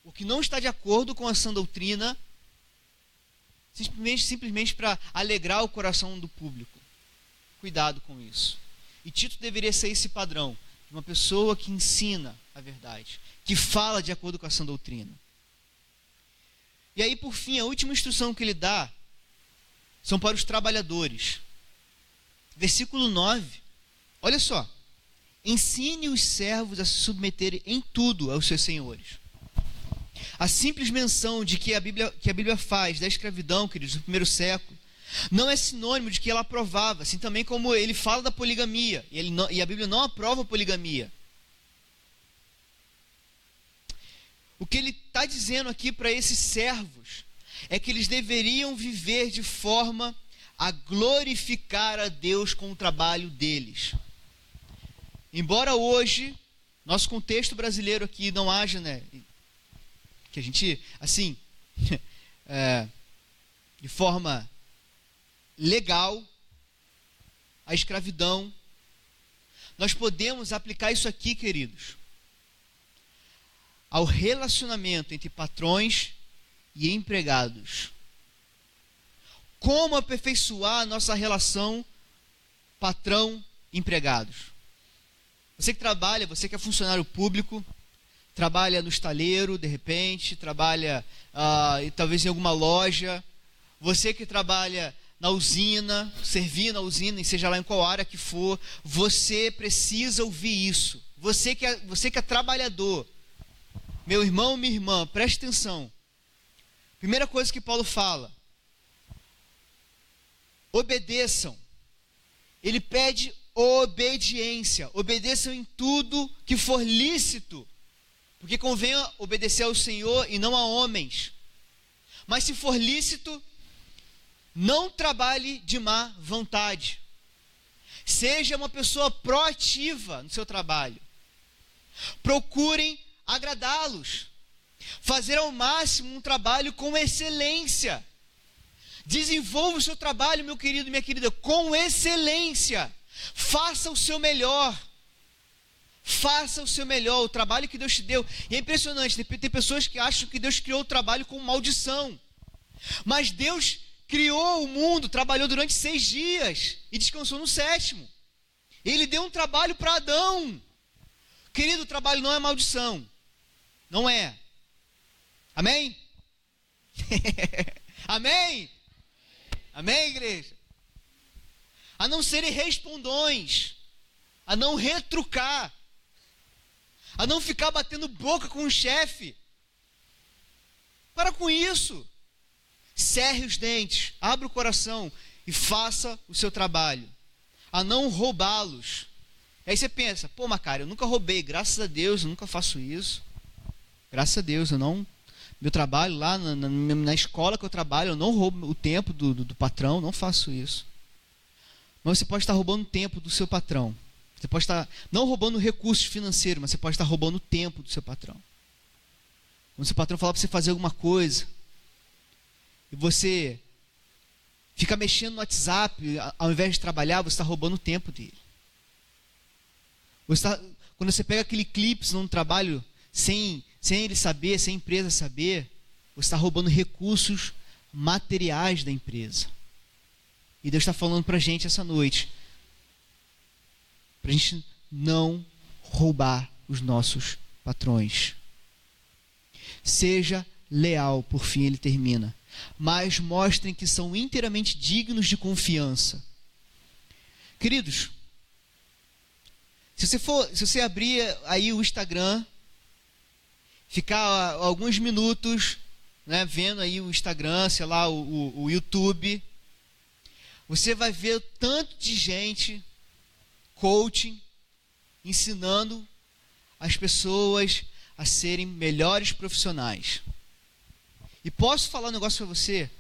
o que não está de acordo com a sã doutrina simplesmente, simplesmente para alegrar o coração do público. Cuidado com isso. E Tito deveria ser esse padrão, uma pessoa que ensina a verdade, que fala de acordo com a sã doutrina. E aí, por fim, a última instrução que ele dá são para os trabalhadores. Versículo 9. Olha só. Ensine os servos a se submeterem em tudo aos seus senhores. A simples menção de que a Bíblia, que a Bíblia faz da escravidão, queridos, no primeiro século, não é sinônimo de que ela aprovava, assim também como ele fala da poligamia, e, não, e a Bíblia não aprova a poligamia. O que ele está dizendo aqui para esses servos é que eles deveriam viver de forma a glorificar a Deus com o trabalho deles. Embora hoje, nosso contexto brasileiro aqui não haja, né? Que a gente, assim, [laughs] é, de forma legal, a escravidão, nós podemos aplicar isso aqui, queridos, ao relacionamento entre patrões e empregados. Como aperfeiçoar a nossa relação patrão-empregados? Você que trabalha, você que é funcionário público, trabalha no estaleiro, de repente, trabalha uh, talvez em alguma loja, você que trabalha na usina, servindo na usina, e seja lá em qual área que for, você precisa ouvir isso. Você que é, você que é trabalhador, meu irmão, minha irmã, preste atenção. Primeira coisa que Paulo fala: obedeçam. Ele pede obediência. Obedeçam em tudo que for lícito. Porque convém obedecer ao Senhor e não a homens. Mas se for lícito, não trabalhe de má vontade. Seja uma pessoa proativa no seu trabalho. Procurem agradá-los. Fazer ao máximo um trabalho com excelência. Desenvolva o seu trabalho, meu querido minha querida, com excelência. Faça o seu melhor. Faça o seu melhor, o trabalho que Deus te deu. E é impressionante, tem pessoas que acham que Deus criou o trabalho com maldição. Mas Deus criou o mundo, trabalhou durante seis dias e descansou no sétimo. Ele deu um trabalho para Adão. Querido, o trabalho não é maldição. Não é. Amém? [laughs] Amém? Amém, igreja? A não serem respondões, a não retrucar, a não ficar batendo boca com o chefe. Para com isso. Cerre os dentes, abra o coração e faça o seu trabalho. A não roubá-los. Aí você pensa, pô, Macário, eu nunca roubei, graças a Deus, eu nunca faço isso. Graças a Deus, eu não. Meu trabalho lá na, na, na escola que eu trabalho, eu não roubo o tempo do, do, do patrão, não faço isso. Mas você pode estar roubando o tempo do seu patrão. Você pode estar não roubando recursos financeiros, mas você pode estar roubando o tempo do seu patrão. Quando seu patrão falar para você fazer alguma coisa, e você fica mexendo no WhatsApp, ao invés de trabalhar, você está roubando o tempo dele. Você tá, quando você pega aquele clipe num trabalho sem sem ele saber, sem a empresa saber, você está roubando recursos materiais da empresa. E Deus está falando para a gente essa noite, para a gente não roubar os nossos patrões. Seja leal, por fim ele termina, mas mostrem que são inteiramente dignos de confiança. Queridos, se você for, se você abrir aí o Instagram, ficar alguns minutos né, vendo aí o Instagram, sei lá, o, o, o YouTube, você vai ver tanto de gente coaching, ensinando as pessoas a serem melhores profissionais. E posso falar um negócio para você?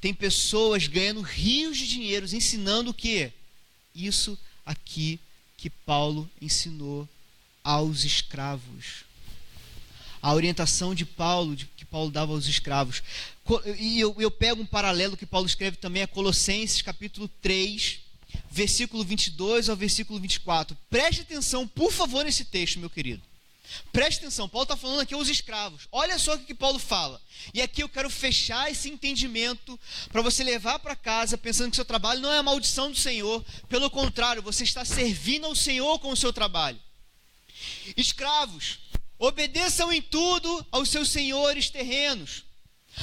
Tem pessoas ganhando rios de dinheiros ensinando o que? Isso aqui que Paulo ensinou aos escravos a orientação de Paulo, de, que Paulo dava aos escravos. E eu, eu pego um paralelo que Paulo escreve também a Colossenses, capítulo 3, versículo 22 ao versículo 24. Preste atenção, por favor, nesse texto, meu querido. Preste atenção, Paulo está falando aqui aos escravos. Olha só o que Paulo fala. E aqui eu quero fechar esse entendimento para você levar para casa pensando que seu trabalho não é a maldição do Senhor. Pelo contrário, você está servindo ao Senhor com o seu trabalho. Escravos, obedeçam em tudo aos seus senhores terrenos.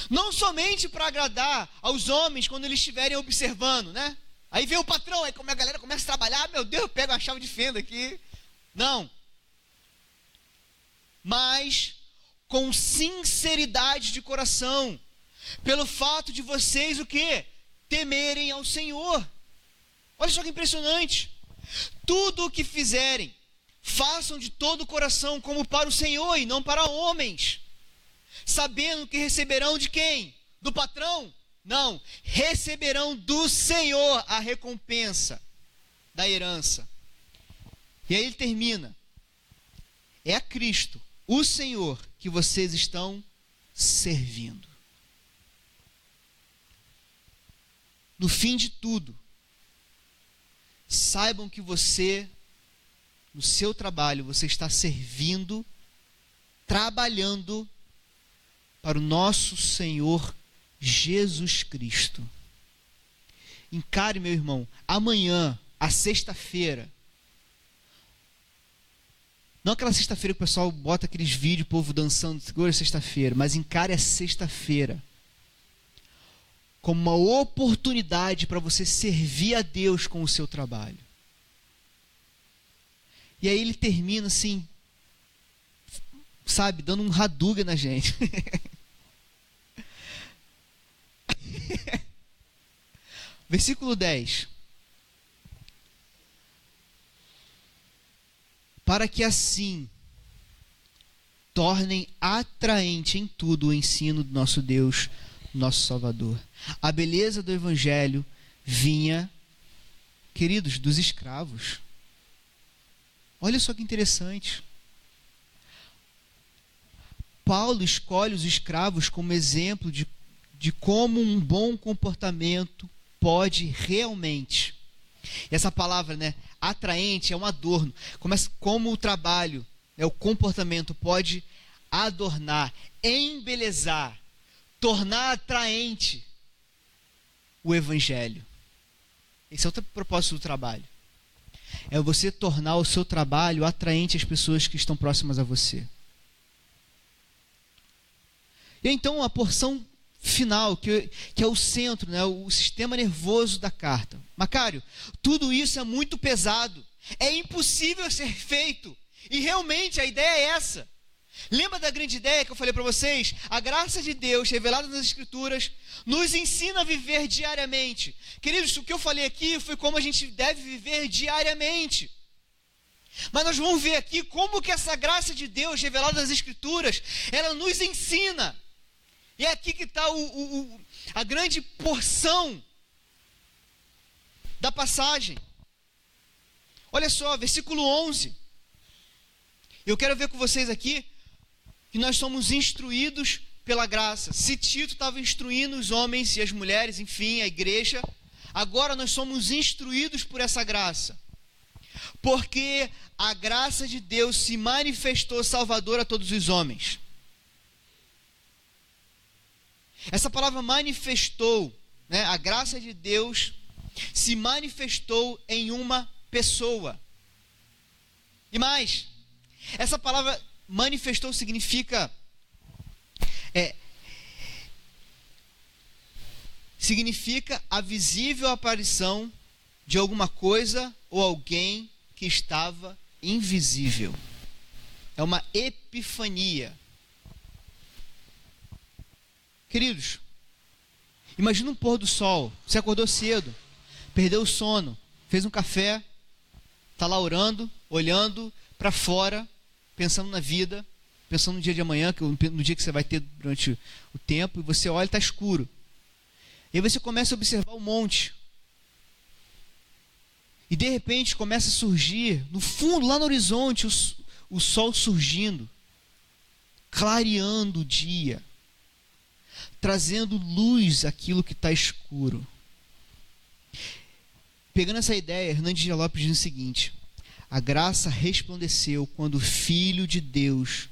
Não somente para agradar aos homens quando eles estiverem observando, né? Aí vem o patrão, aí como a galera começa a trabalhar, meu Deus, eu pego a chave de fenda aqui. Não mas com sinceridade de coração, pelo fato de vocês o que? Temerem ao Senhor. Olha só que impressionante. Tudo o que fizerem, façam de todo o coração como para o Senhor e não para homens, sabendo que receberão de quem? Do patrão? Não, receberão do Senhor a recompensa da herança. E aí ele termina. É a Cristo o Senhor que vocês estão servindo. No fim de tudo, saibam que você, no seu trabalho, você está servindo, trabalhando para o nosso Senhor Jesus Cristo. Encare, meu irmão, amanhã, a sexta-feira, não aquela sexta-feira que o pessoal bota aqueles vídeos, o povo dançando, segura sexta-feira, mas encare a sexta-feira como uma oportunidade para você servir a Deus com o seu trabalho. E aí ele termina assim, sabe, dando um raduga na gente. [laughs] Versículo 10. para que assim tornem atraente em tudo o ensino do nosso Deus, nosso Salvador. A beleza do Evangelho vinha, queridos, dos escravos. Olha só que interessante. Paulo escolhe os escravos como exemplo de, de como um bom comportamento pode realmente. E essa palavra, né, atraente, é um adorno. Começa como o trabalho, né, o comportamento pode adornar, embelezar, tornar atraente o evangelho. Esse é o propósito do trabalho. É você tornar o seu trabalho atraente às pessoas que estão próximas a você. E então a porção final, que, que é o centro, né, o sistema nervoso da carta. Macário, tudo isso é muito pesado, é impossível ser feito, e realmente a ideia é essa. Lembra da grande ideia que eu falei para vocês? A graça de Deus revelada nas Escrituras nos ensina a viver diariamente. Queridos, o que eu falei aqui foi como a gente deve viver diariamente. Mas nós vamos ver aqui como que essa graça de Deus revelada nas Escrituras, ela nos ensina e é aqui que está a grande porção da passagem. Olha só, versículo 11. Eu quero ver com vocês aqui que nós somos instruídos pela graça. Se Tito estava instruindo os homens e as mulheres, enfim, a igreja, agora nós somos instruídos por essa graça. Porque a graça de Deus se manifestou salvadora a todos os homens. Essa palavra manifestou, né? a graça de Deus se manifestou em uma pessoa. E mais, essa palavra manifestou significa é, significa a visível aparição de alguma coisa ou alguém que estava invisível. É uma epifania. Queridos, imagina um pôr do sol. Você acordou cedo, perdeu o sono, fez um café, está lá orando, olhando para fora, pensando na vida, pensando no dia de amanhã, no dia que você vai ter durante o tempo, e você olha e está escuro. E aí você começa a observar o monte. E de repente começa a surgir, no fundo, lá no horizonte, o, o sol surgindo, clareando o dia trazendo luz àquilo que está escuro. Pegando essa ideia, Hernandes de Lopes diz o seguinte: A graça resplandeceu quando o Filho de Deus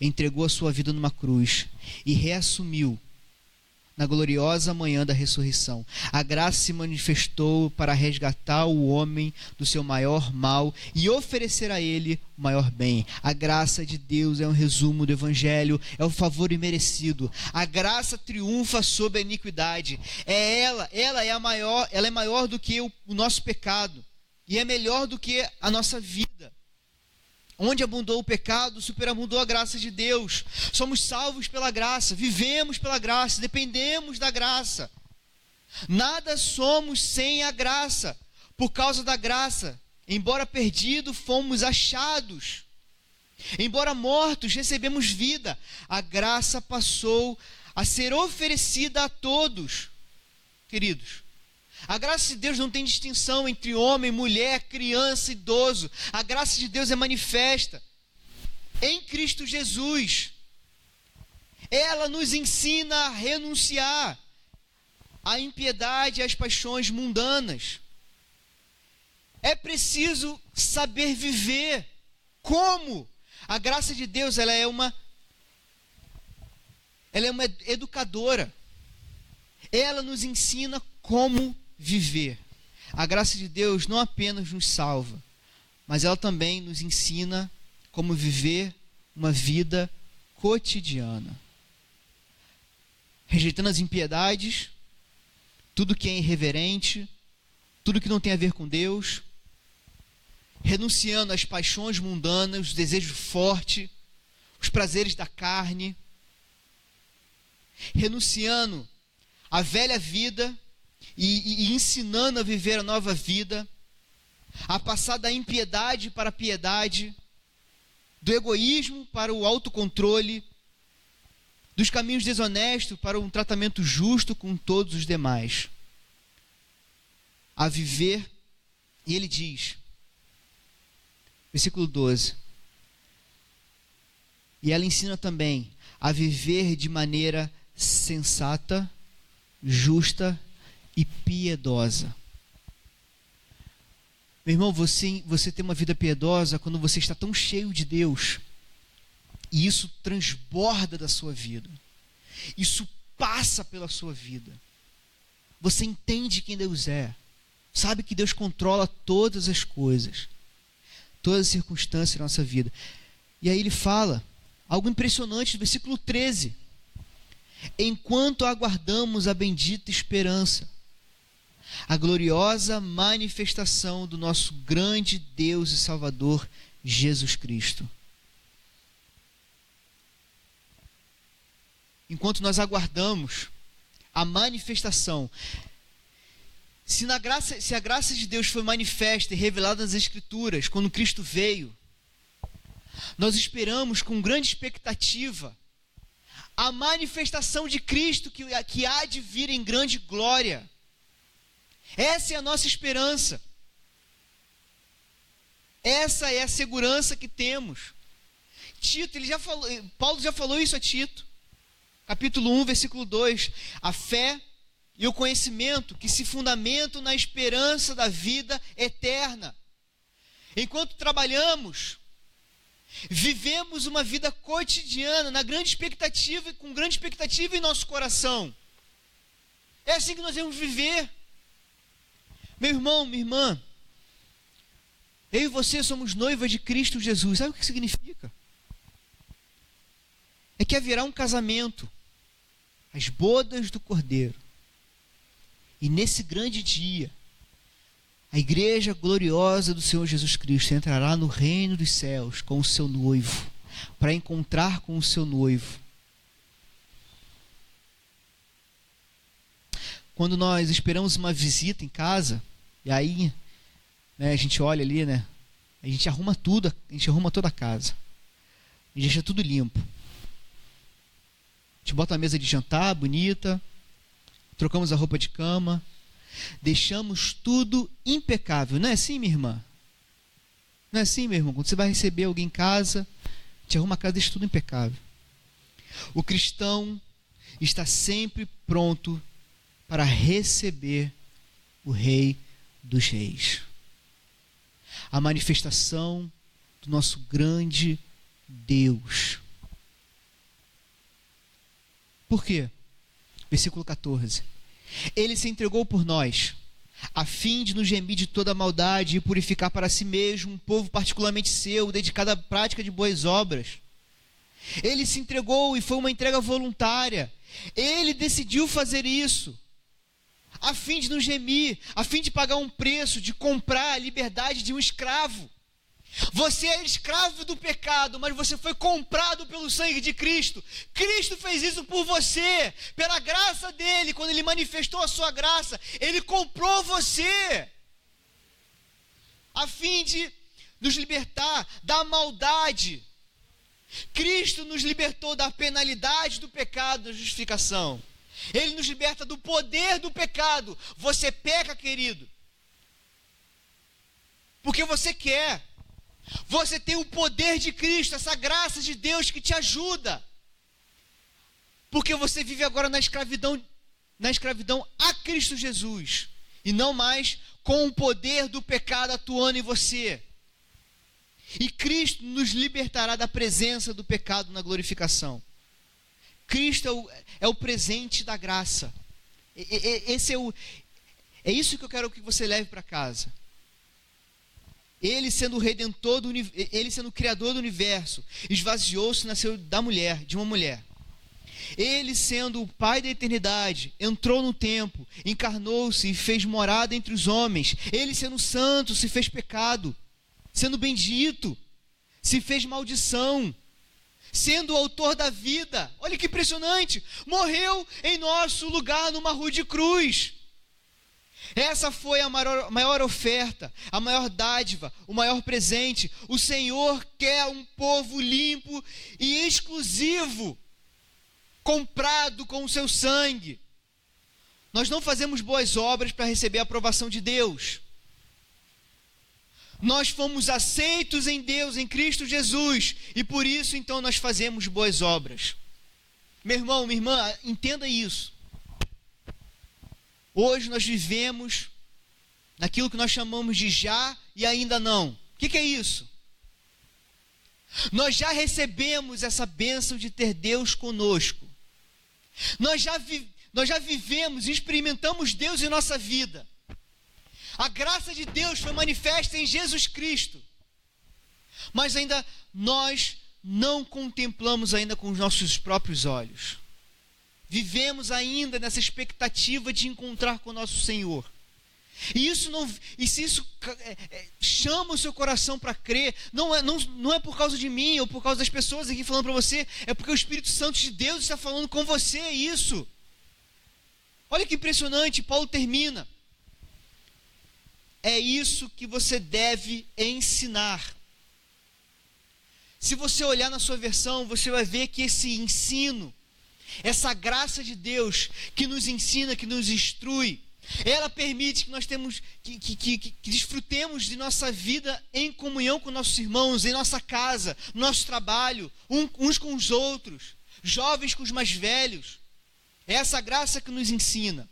entregou a sua vida numa cruz e reassumiu na gloriosa manhã da ressurreição. A graça se manifestou para resgatar o homem do seu maior mal e oferecer a ele o maior bem. A graça de Deus é um resumo do evangelho, é o favor imerecido. A graça triunfa sobre a iniquidade. É ela, ela é a maior, ela é maior do que o, o nosso pecado e é melhor do que a nossa vida. Onde abundou o pecado, superabundou a graça de Deus. Somos salvos pela graça, vivemos pela graça, dependemos da graça. Nada somos sem a graça. Por causa da graça, embora perdido, fomos achados. Embora mortos, recebemos vida. A graça passou a ser oferecida a todos. Queridos, a graça de Deus não tem distinção entre homem, mulher, criança, idoso. A graça de Deus é manifesta em Cristo Jesus. Ela nos ensina a renunciar à impiedade e às paixões mundanas. É preciso saber viver. Como? A graça de Deus, ela é uma ela é uma educadora. Ela nos ensina como viver. A graça de Deus não apenas nos salva, mas ela também nos ensina como viver uma vida cotidiana. Rejeitando as impiedades, tudo que é irreverente, tudo que não tem a ver com Deus, renunciando às paixões mundanas, os desejos fortes, os prazeres da carne, renunciando à velha vida e, e, ensinando a viver a nova vida, a passar da impiedade para a piedade, do egoísmo para o autocontrole, dos caminhos desonestos para um tratamento justo com todos os demais. A viver, e ele diz, versículo 12: e ela ensina também a viver de maneira sensata, justa e piedosa. Meu irmão, você, você tem uma vida piedosa quando você está tão cheio de Deus. E isso transborda da sua vida. Isso passa pela sua vida. Você entende quem Deus é. Sabe que Deus controla todas as coisas. Todas as circunstâncias da nossa vida. E aí ele fala algo impressionante no versículo 13. Enquanto aguardamos a bendita esperança a gloriosa manifestação do nosso grande Deus e Salvador Jesus Cristo. Enquanto nós aguardamos a manifestação, se, na graça, se a graça de Deus foi manifesta e revelada nas Escrituras, quando Cristo veio, nós esperamos com grande expectativa a manifestação de Cristo que, que há de vir em grande glória essa é a nossa esperança. Essa é a segurança que temos. Tito, ele já falou, Paulo já falou isso a Tito. Capítulo 1, versículo 2. A fé e o conhecimento que se fundamentam na esperança da vida eterna. Enquanto trabalhamos, vivemos uma vida cotidiana, na grande expectativa, com grande expectativa em nosso coração. É assim que nós vamos viver. Meu irmão, minha irmã, eu e você somos noiva de Cristo Jesus. Sabe o que significa? É que haverá um casamento, as bodas do Cordeiro. E nesse grande dia, a igreja gloriosa do Senhor Jesus Cristo entrará no reino dos céus com o seu noivo, para encontrar com o seu noivo. Quando nós esperamos uma visita em casa, e aí né, a gente olha ali, né? A gente arruma tudo, a gente arruma toda a casa. A gente deixa tudo limpo. A gente bota a mesa de jantar bonita, trocamos a roupa de cama, deixamos tudo impecável. Não é assim, minha irmã? Não é assim, meu irmão? Quando você vai receber alguém em casa, te arruma a casa, deixa tudo impecável. O cristão está sempre pronto para receber o Rei dos Reis. a manifestação do nosso grande Deus. Por quê? Versículo 14. Ele se entregou por nós, a fim de nos remir de toda maldade e purificar para si mesmo um povo particularmente seu, dedicado à prática de boas obras. Ele se entregou e foi uma entrega voluntária. Ele decidiu fazer isso, a fim de nos remir, a fim de pagar um preço, de comprar a liberdade de um escravo. Você é escravo do pecado, mas você foi comprado pelo sangue de Cristo. Cristo fez isso por você, pela graça dele, quando ele manifestou a sua graça, ele comprou você, a fim de nos libertar da maldade. Cristo nos libertou da penalidade do pecado, da justificação. Ele nos liberta do poder do pecado. Você peca, querido, porque você quer. Você tem o poder de Cristo, essa graça de Deus que te ajuda. Porque você vive agora na escravidão, na escravidão a Cristo Jesus, e não mais com o poder do pecado atuando em você. E Cristo nos libertará da presença do pecado na glorificação. Cristo é o, é o presente da graça. Esse é o é isso que eu quero que você leve para casa. Ele sendo o redentor do ele sendo o criador do universo, esvaziou-se, nasceu da mulher, de uma mulher. Ele sendo o pai da eternidade, entrou no tempo, encarnou-se e fez morada entre os homens. Ele sendo santo, se fez pecado. Sendo bendito, se fez maldição. Sendo o autor da vida. Olha que impressionante! Morreu em nosso lugar numa rude cruz essa foi a maior, maior, oferta, a maior dádiva, o maior presente. O Senhor quer um povo limpo e exclusivo, comprado com o seu sangue. Nós não fazemos boas obras para receber a aprovação de Deus. Nós fomos aceitos em Deus, em Cristo Jesus, e por isso então nós fazemos boas obras. Meu irmão, minha irmã, entenda isso. Hoje nós vivemos naquilo que nós chamamos de já e ainda não. O que, que é isso? Nós já recebemos essa bênção de ter Deus conosco. Nós já, vi, nós já vivemos e experimentamos Deus em nossa vida. A graça de Deus foi manifesta em Jesus Cristo. Mas ainda nós não contemplamos ainda com os nossos próprios olhos. Vivemos ainda nessa expectativa de encontrar com o nosso Senhor. E isso não, e se isso é, é, chama o seu coração para crer, não é, não, não é por causa de mim ou por causa das pessoas aqui falando para você, é porque o Espírito Santo de Deus está falando com você é isso. Olha que impressionante, Paulo termina. É isso que você deve ensinar. Se você olhar na sua versão, você vai ver que esse ensino essa graça de Deus que nos ensina, que nos instrui, ela permite que nós temos que, que, que, que, desfrutemos de nossa vida em comunhão com nossos irmãos, em nossa casa, no nosso trabalho, um, uns com os outros, jovens com os mais velhos. É essa graça que nos ensina.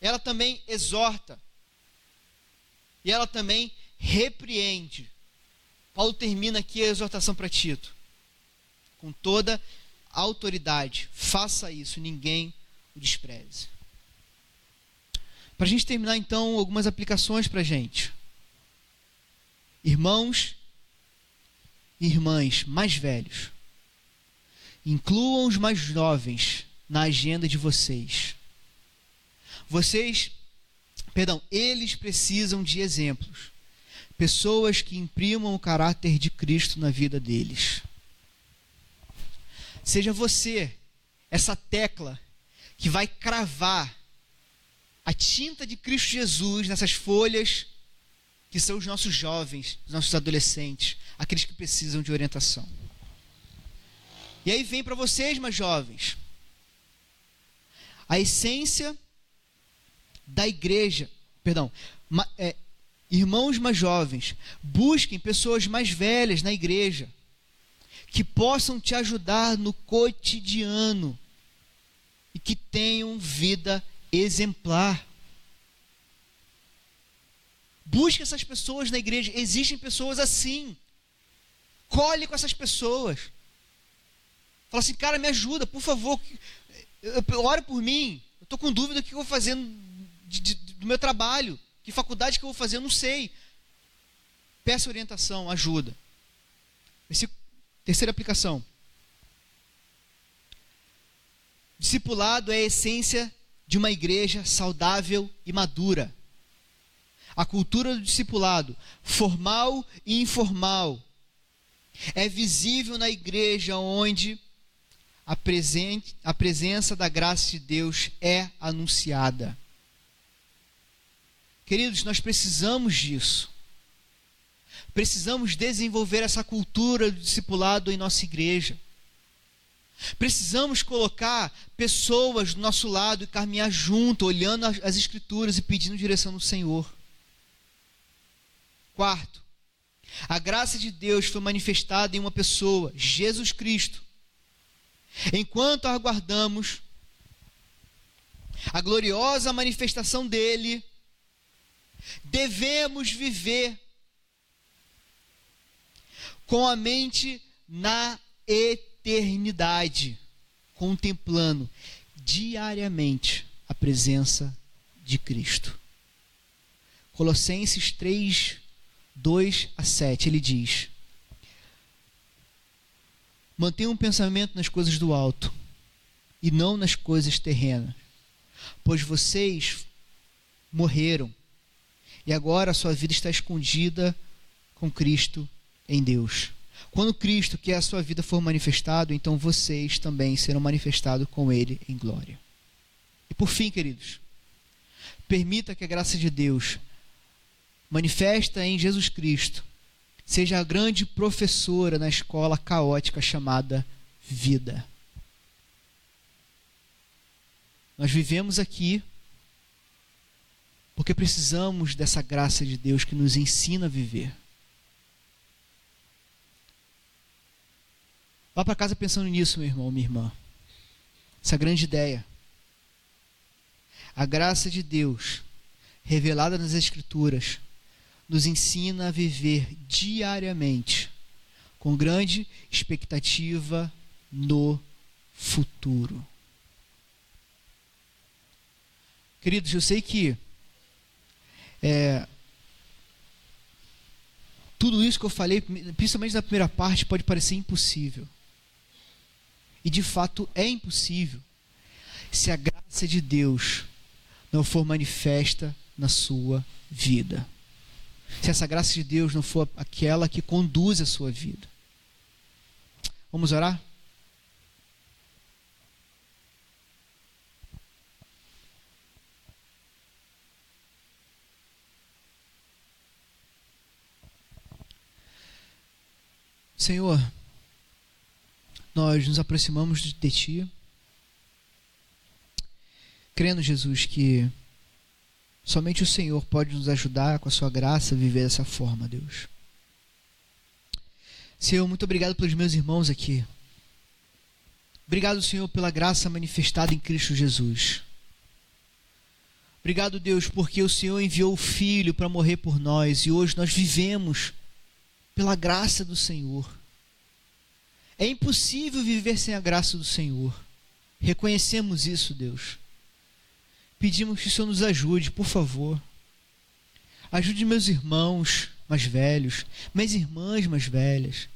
Ela também exorta. E ela também repreende. Paulo termina aqui a exortação para Tito. Com toda autoridade. Faça isso, ninguém o despreze. Para a gente terminar, então, algumas aplicações para a gente. Irmãos e irmãs mais velhos, incluam os mais jovens na agenda de vocês. Vocês, perdão, eles precisam de exemplos. Pessoas que imprimam o caráter de Cristo na vida deles. Seja você essa tecla que vai cravar a tinta de Cristo Jesus nessas folhas que são os nossos jovens, os nossos adolescentes, aqueles que precisam de orientação. E aí vem para vocês, mais jovens, a essência da igreja, perdão, ma, é, irmãos mais jovens, busquem pessoas mais velhas na igreja que possam te ajudar no cotidiano e que tenham vida exemplar. Busque essas pessoas na igreja. Existem pessoas assim. Colhe com essas pessoas. Fala assim, cara, me ajuda, por favor. Ore por mim. Eu estou com dúvida do que eu vou fazer de, de, do meu trabalho. Que faculdade que eu vou fazer, eu não sei. Peça orientação, ajuda. terceira aplicação. Discipulado é a essência de uma igreja saudável e madura. A cultura do discipulado, formal e informal, é visível na igreja onde a, presente, a presença da graça de Deus é anunciada. Queridos, nós precisamos disso. Precisamos desenvolver essa cultura do discipulado em nossa igreja. Precisamos colocar pessoas do nosso lado e caminhar junto, olhando as Escrituras e pedindo direção do Senhor. Quarto, a graça de Deus foi manifestada em uma pessoa, Jesus Cristo. Enquanto aguardamos a gloriosa manifestação dele, devemos viver com a mente na eternidade, contemplando diariamente a presença de Cristo. Colossenses 3, 2 a 7, ele diz: Mantenha um pensamento nas coisas do alto e não nas coisas terrenas, pois vocês morreram e agora a sua vida está escondida com Cristo em Deus. Quando Cristo, que é a sua vida, for manifestado, então vocês também serão manifestados com Ele em glória. E por fim, queridos, permita que a graça de Deus, manifesta em Jesus Cristo, seja a grande professora na escola caótica chamada vida. Nós vivemos aqui porque precisamos dessa graça de Deus que nos ensina a viver. Vá para casa pensando nisso, meu irmão, minha irmã. Essa grande ideia. A graça de Deus, revelada nas Escrituras, nos ensina a viver diariamente com grande expectativa no futuro. Queridos, eu sei que é, tudo isso que eu falei, principalmente na primeira parte, pode parecer impossível. E de fato é impossível se a graça de Deus não for manifesta na sua vida. Se essa graça de Deus não for aquela que conduz a sua vida. Vamos orar? Senhor, nós nos aproximamos de Ti, crendo, Jesus, que somente o Senhor pode nos ajudar com a Sua graça a viver dessa forma, Deus. Senhor, muito obrigado pelos meus irmãos aqui. Obrigado, Senhor, pela graça manifestada em Cristo Jesus. Obrigado, Deus, porque o Senhor enviou o Filho para morrer por nós e hoje nós vivemos pela graça do Senhor. É impossível viver sem a graça do Senhor. Reconhecemos isso, Deus. Pedimos que o Senhor nos ajude, por favor. Ajude meus irmãos mais velhos, minhas irmãs mais velhas,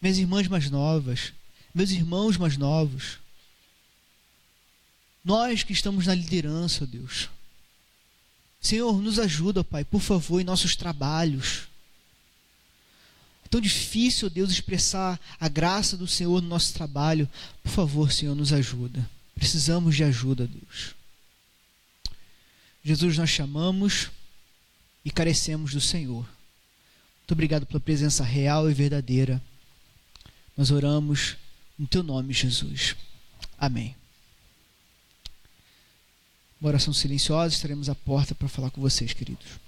minhas irmãs mais novas, meus irmãos mais novos. Nós que estamos na liderança, Deus. Senhor, nos ajuda, Pai, por favor, em nossos trabalhos tão difícil, Deus, expressar a graça do Senhor no nosso trabalho. Por favor, Senhor, nos ajuda. Precisamos de ajuda, Deus. Jesus, nós chamamos e carecemos do Senhor. Muito obrigado pela presença real e verdadeira. Nós oramos no teu nome, Jesus. Amém. Uma oração silenciosa, estaremos à porta para falar com vocês, queridos.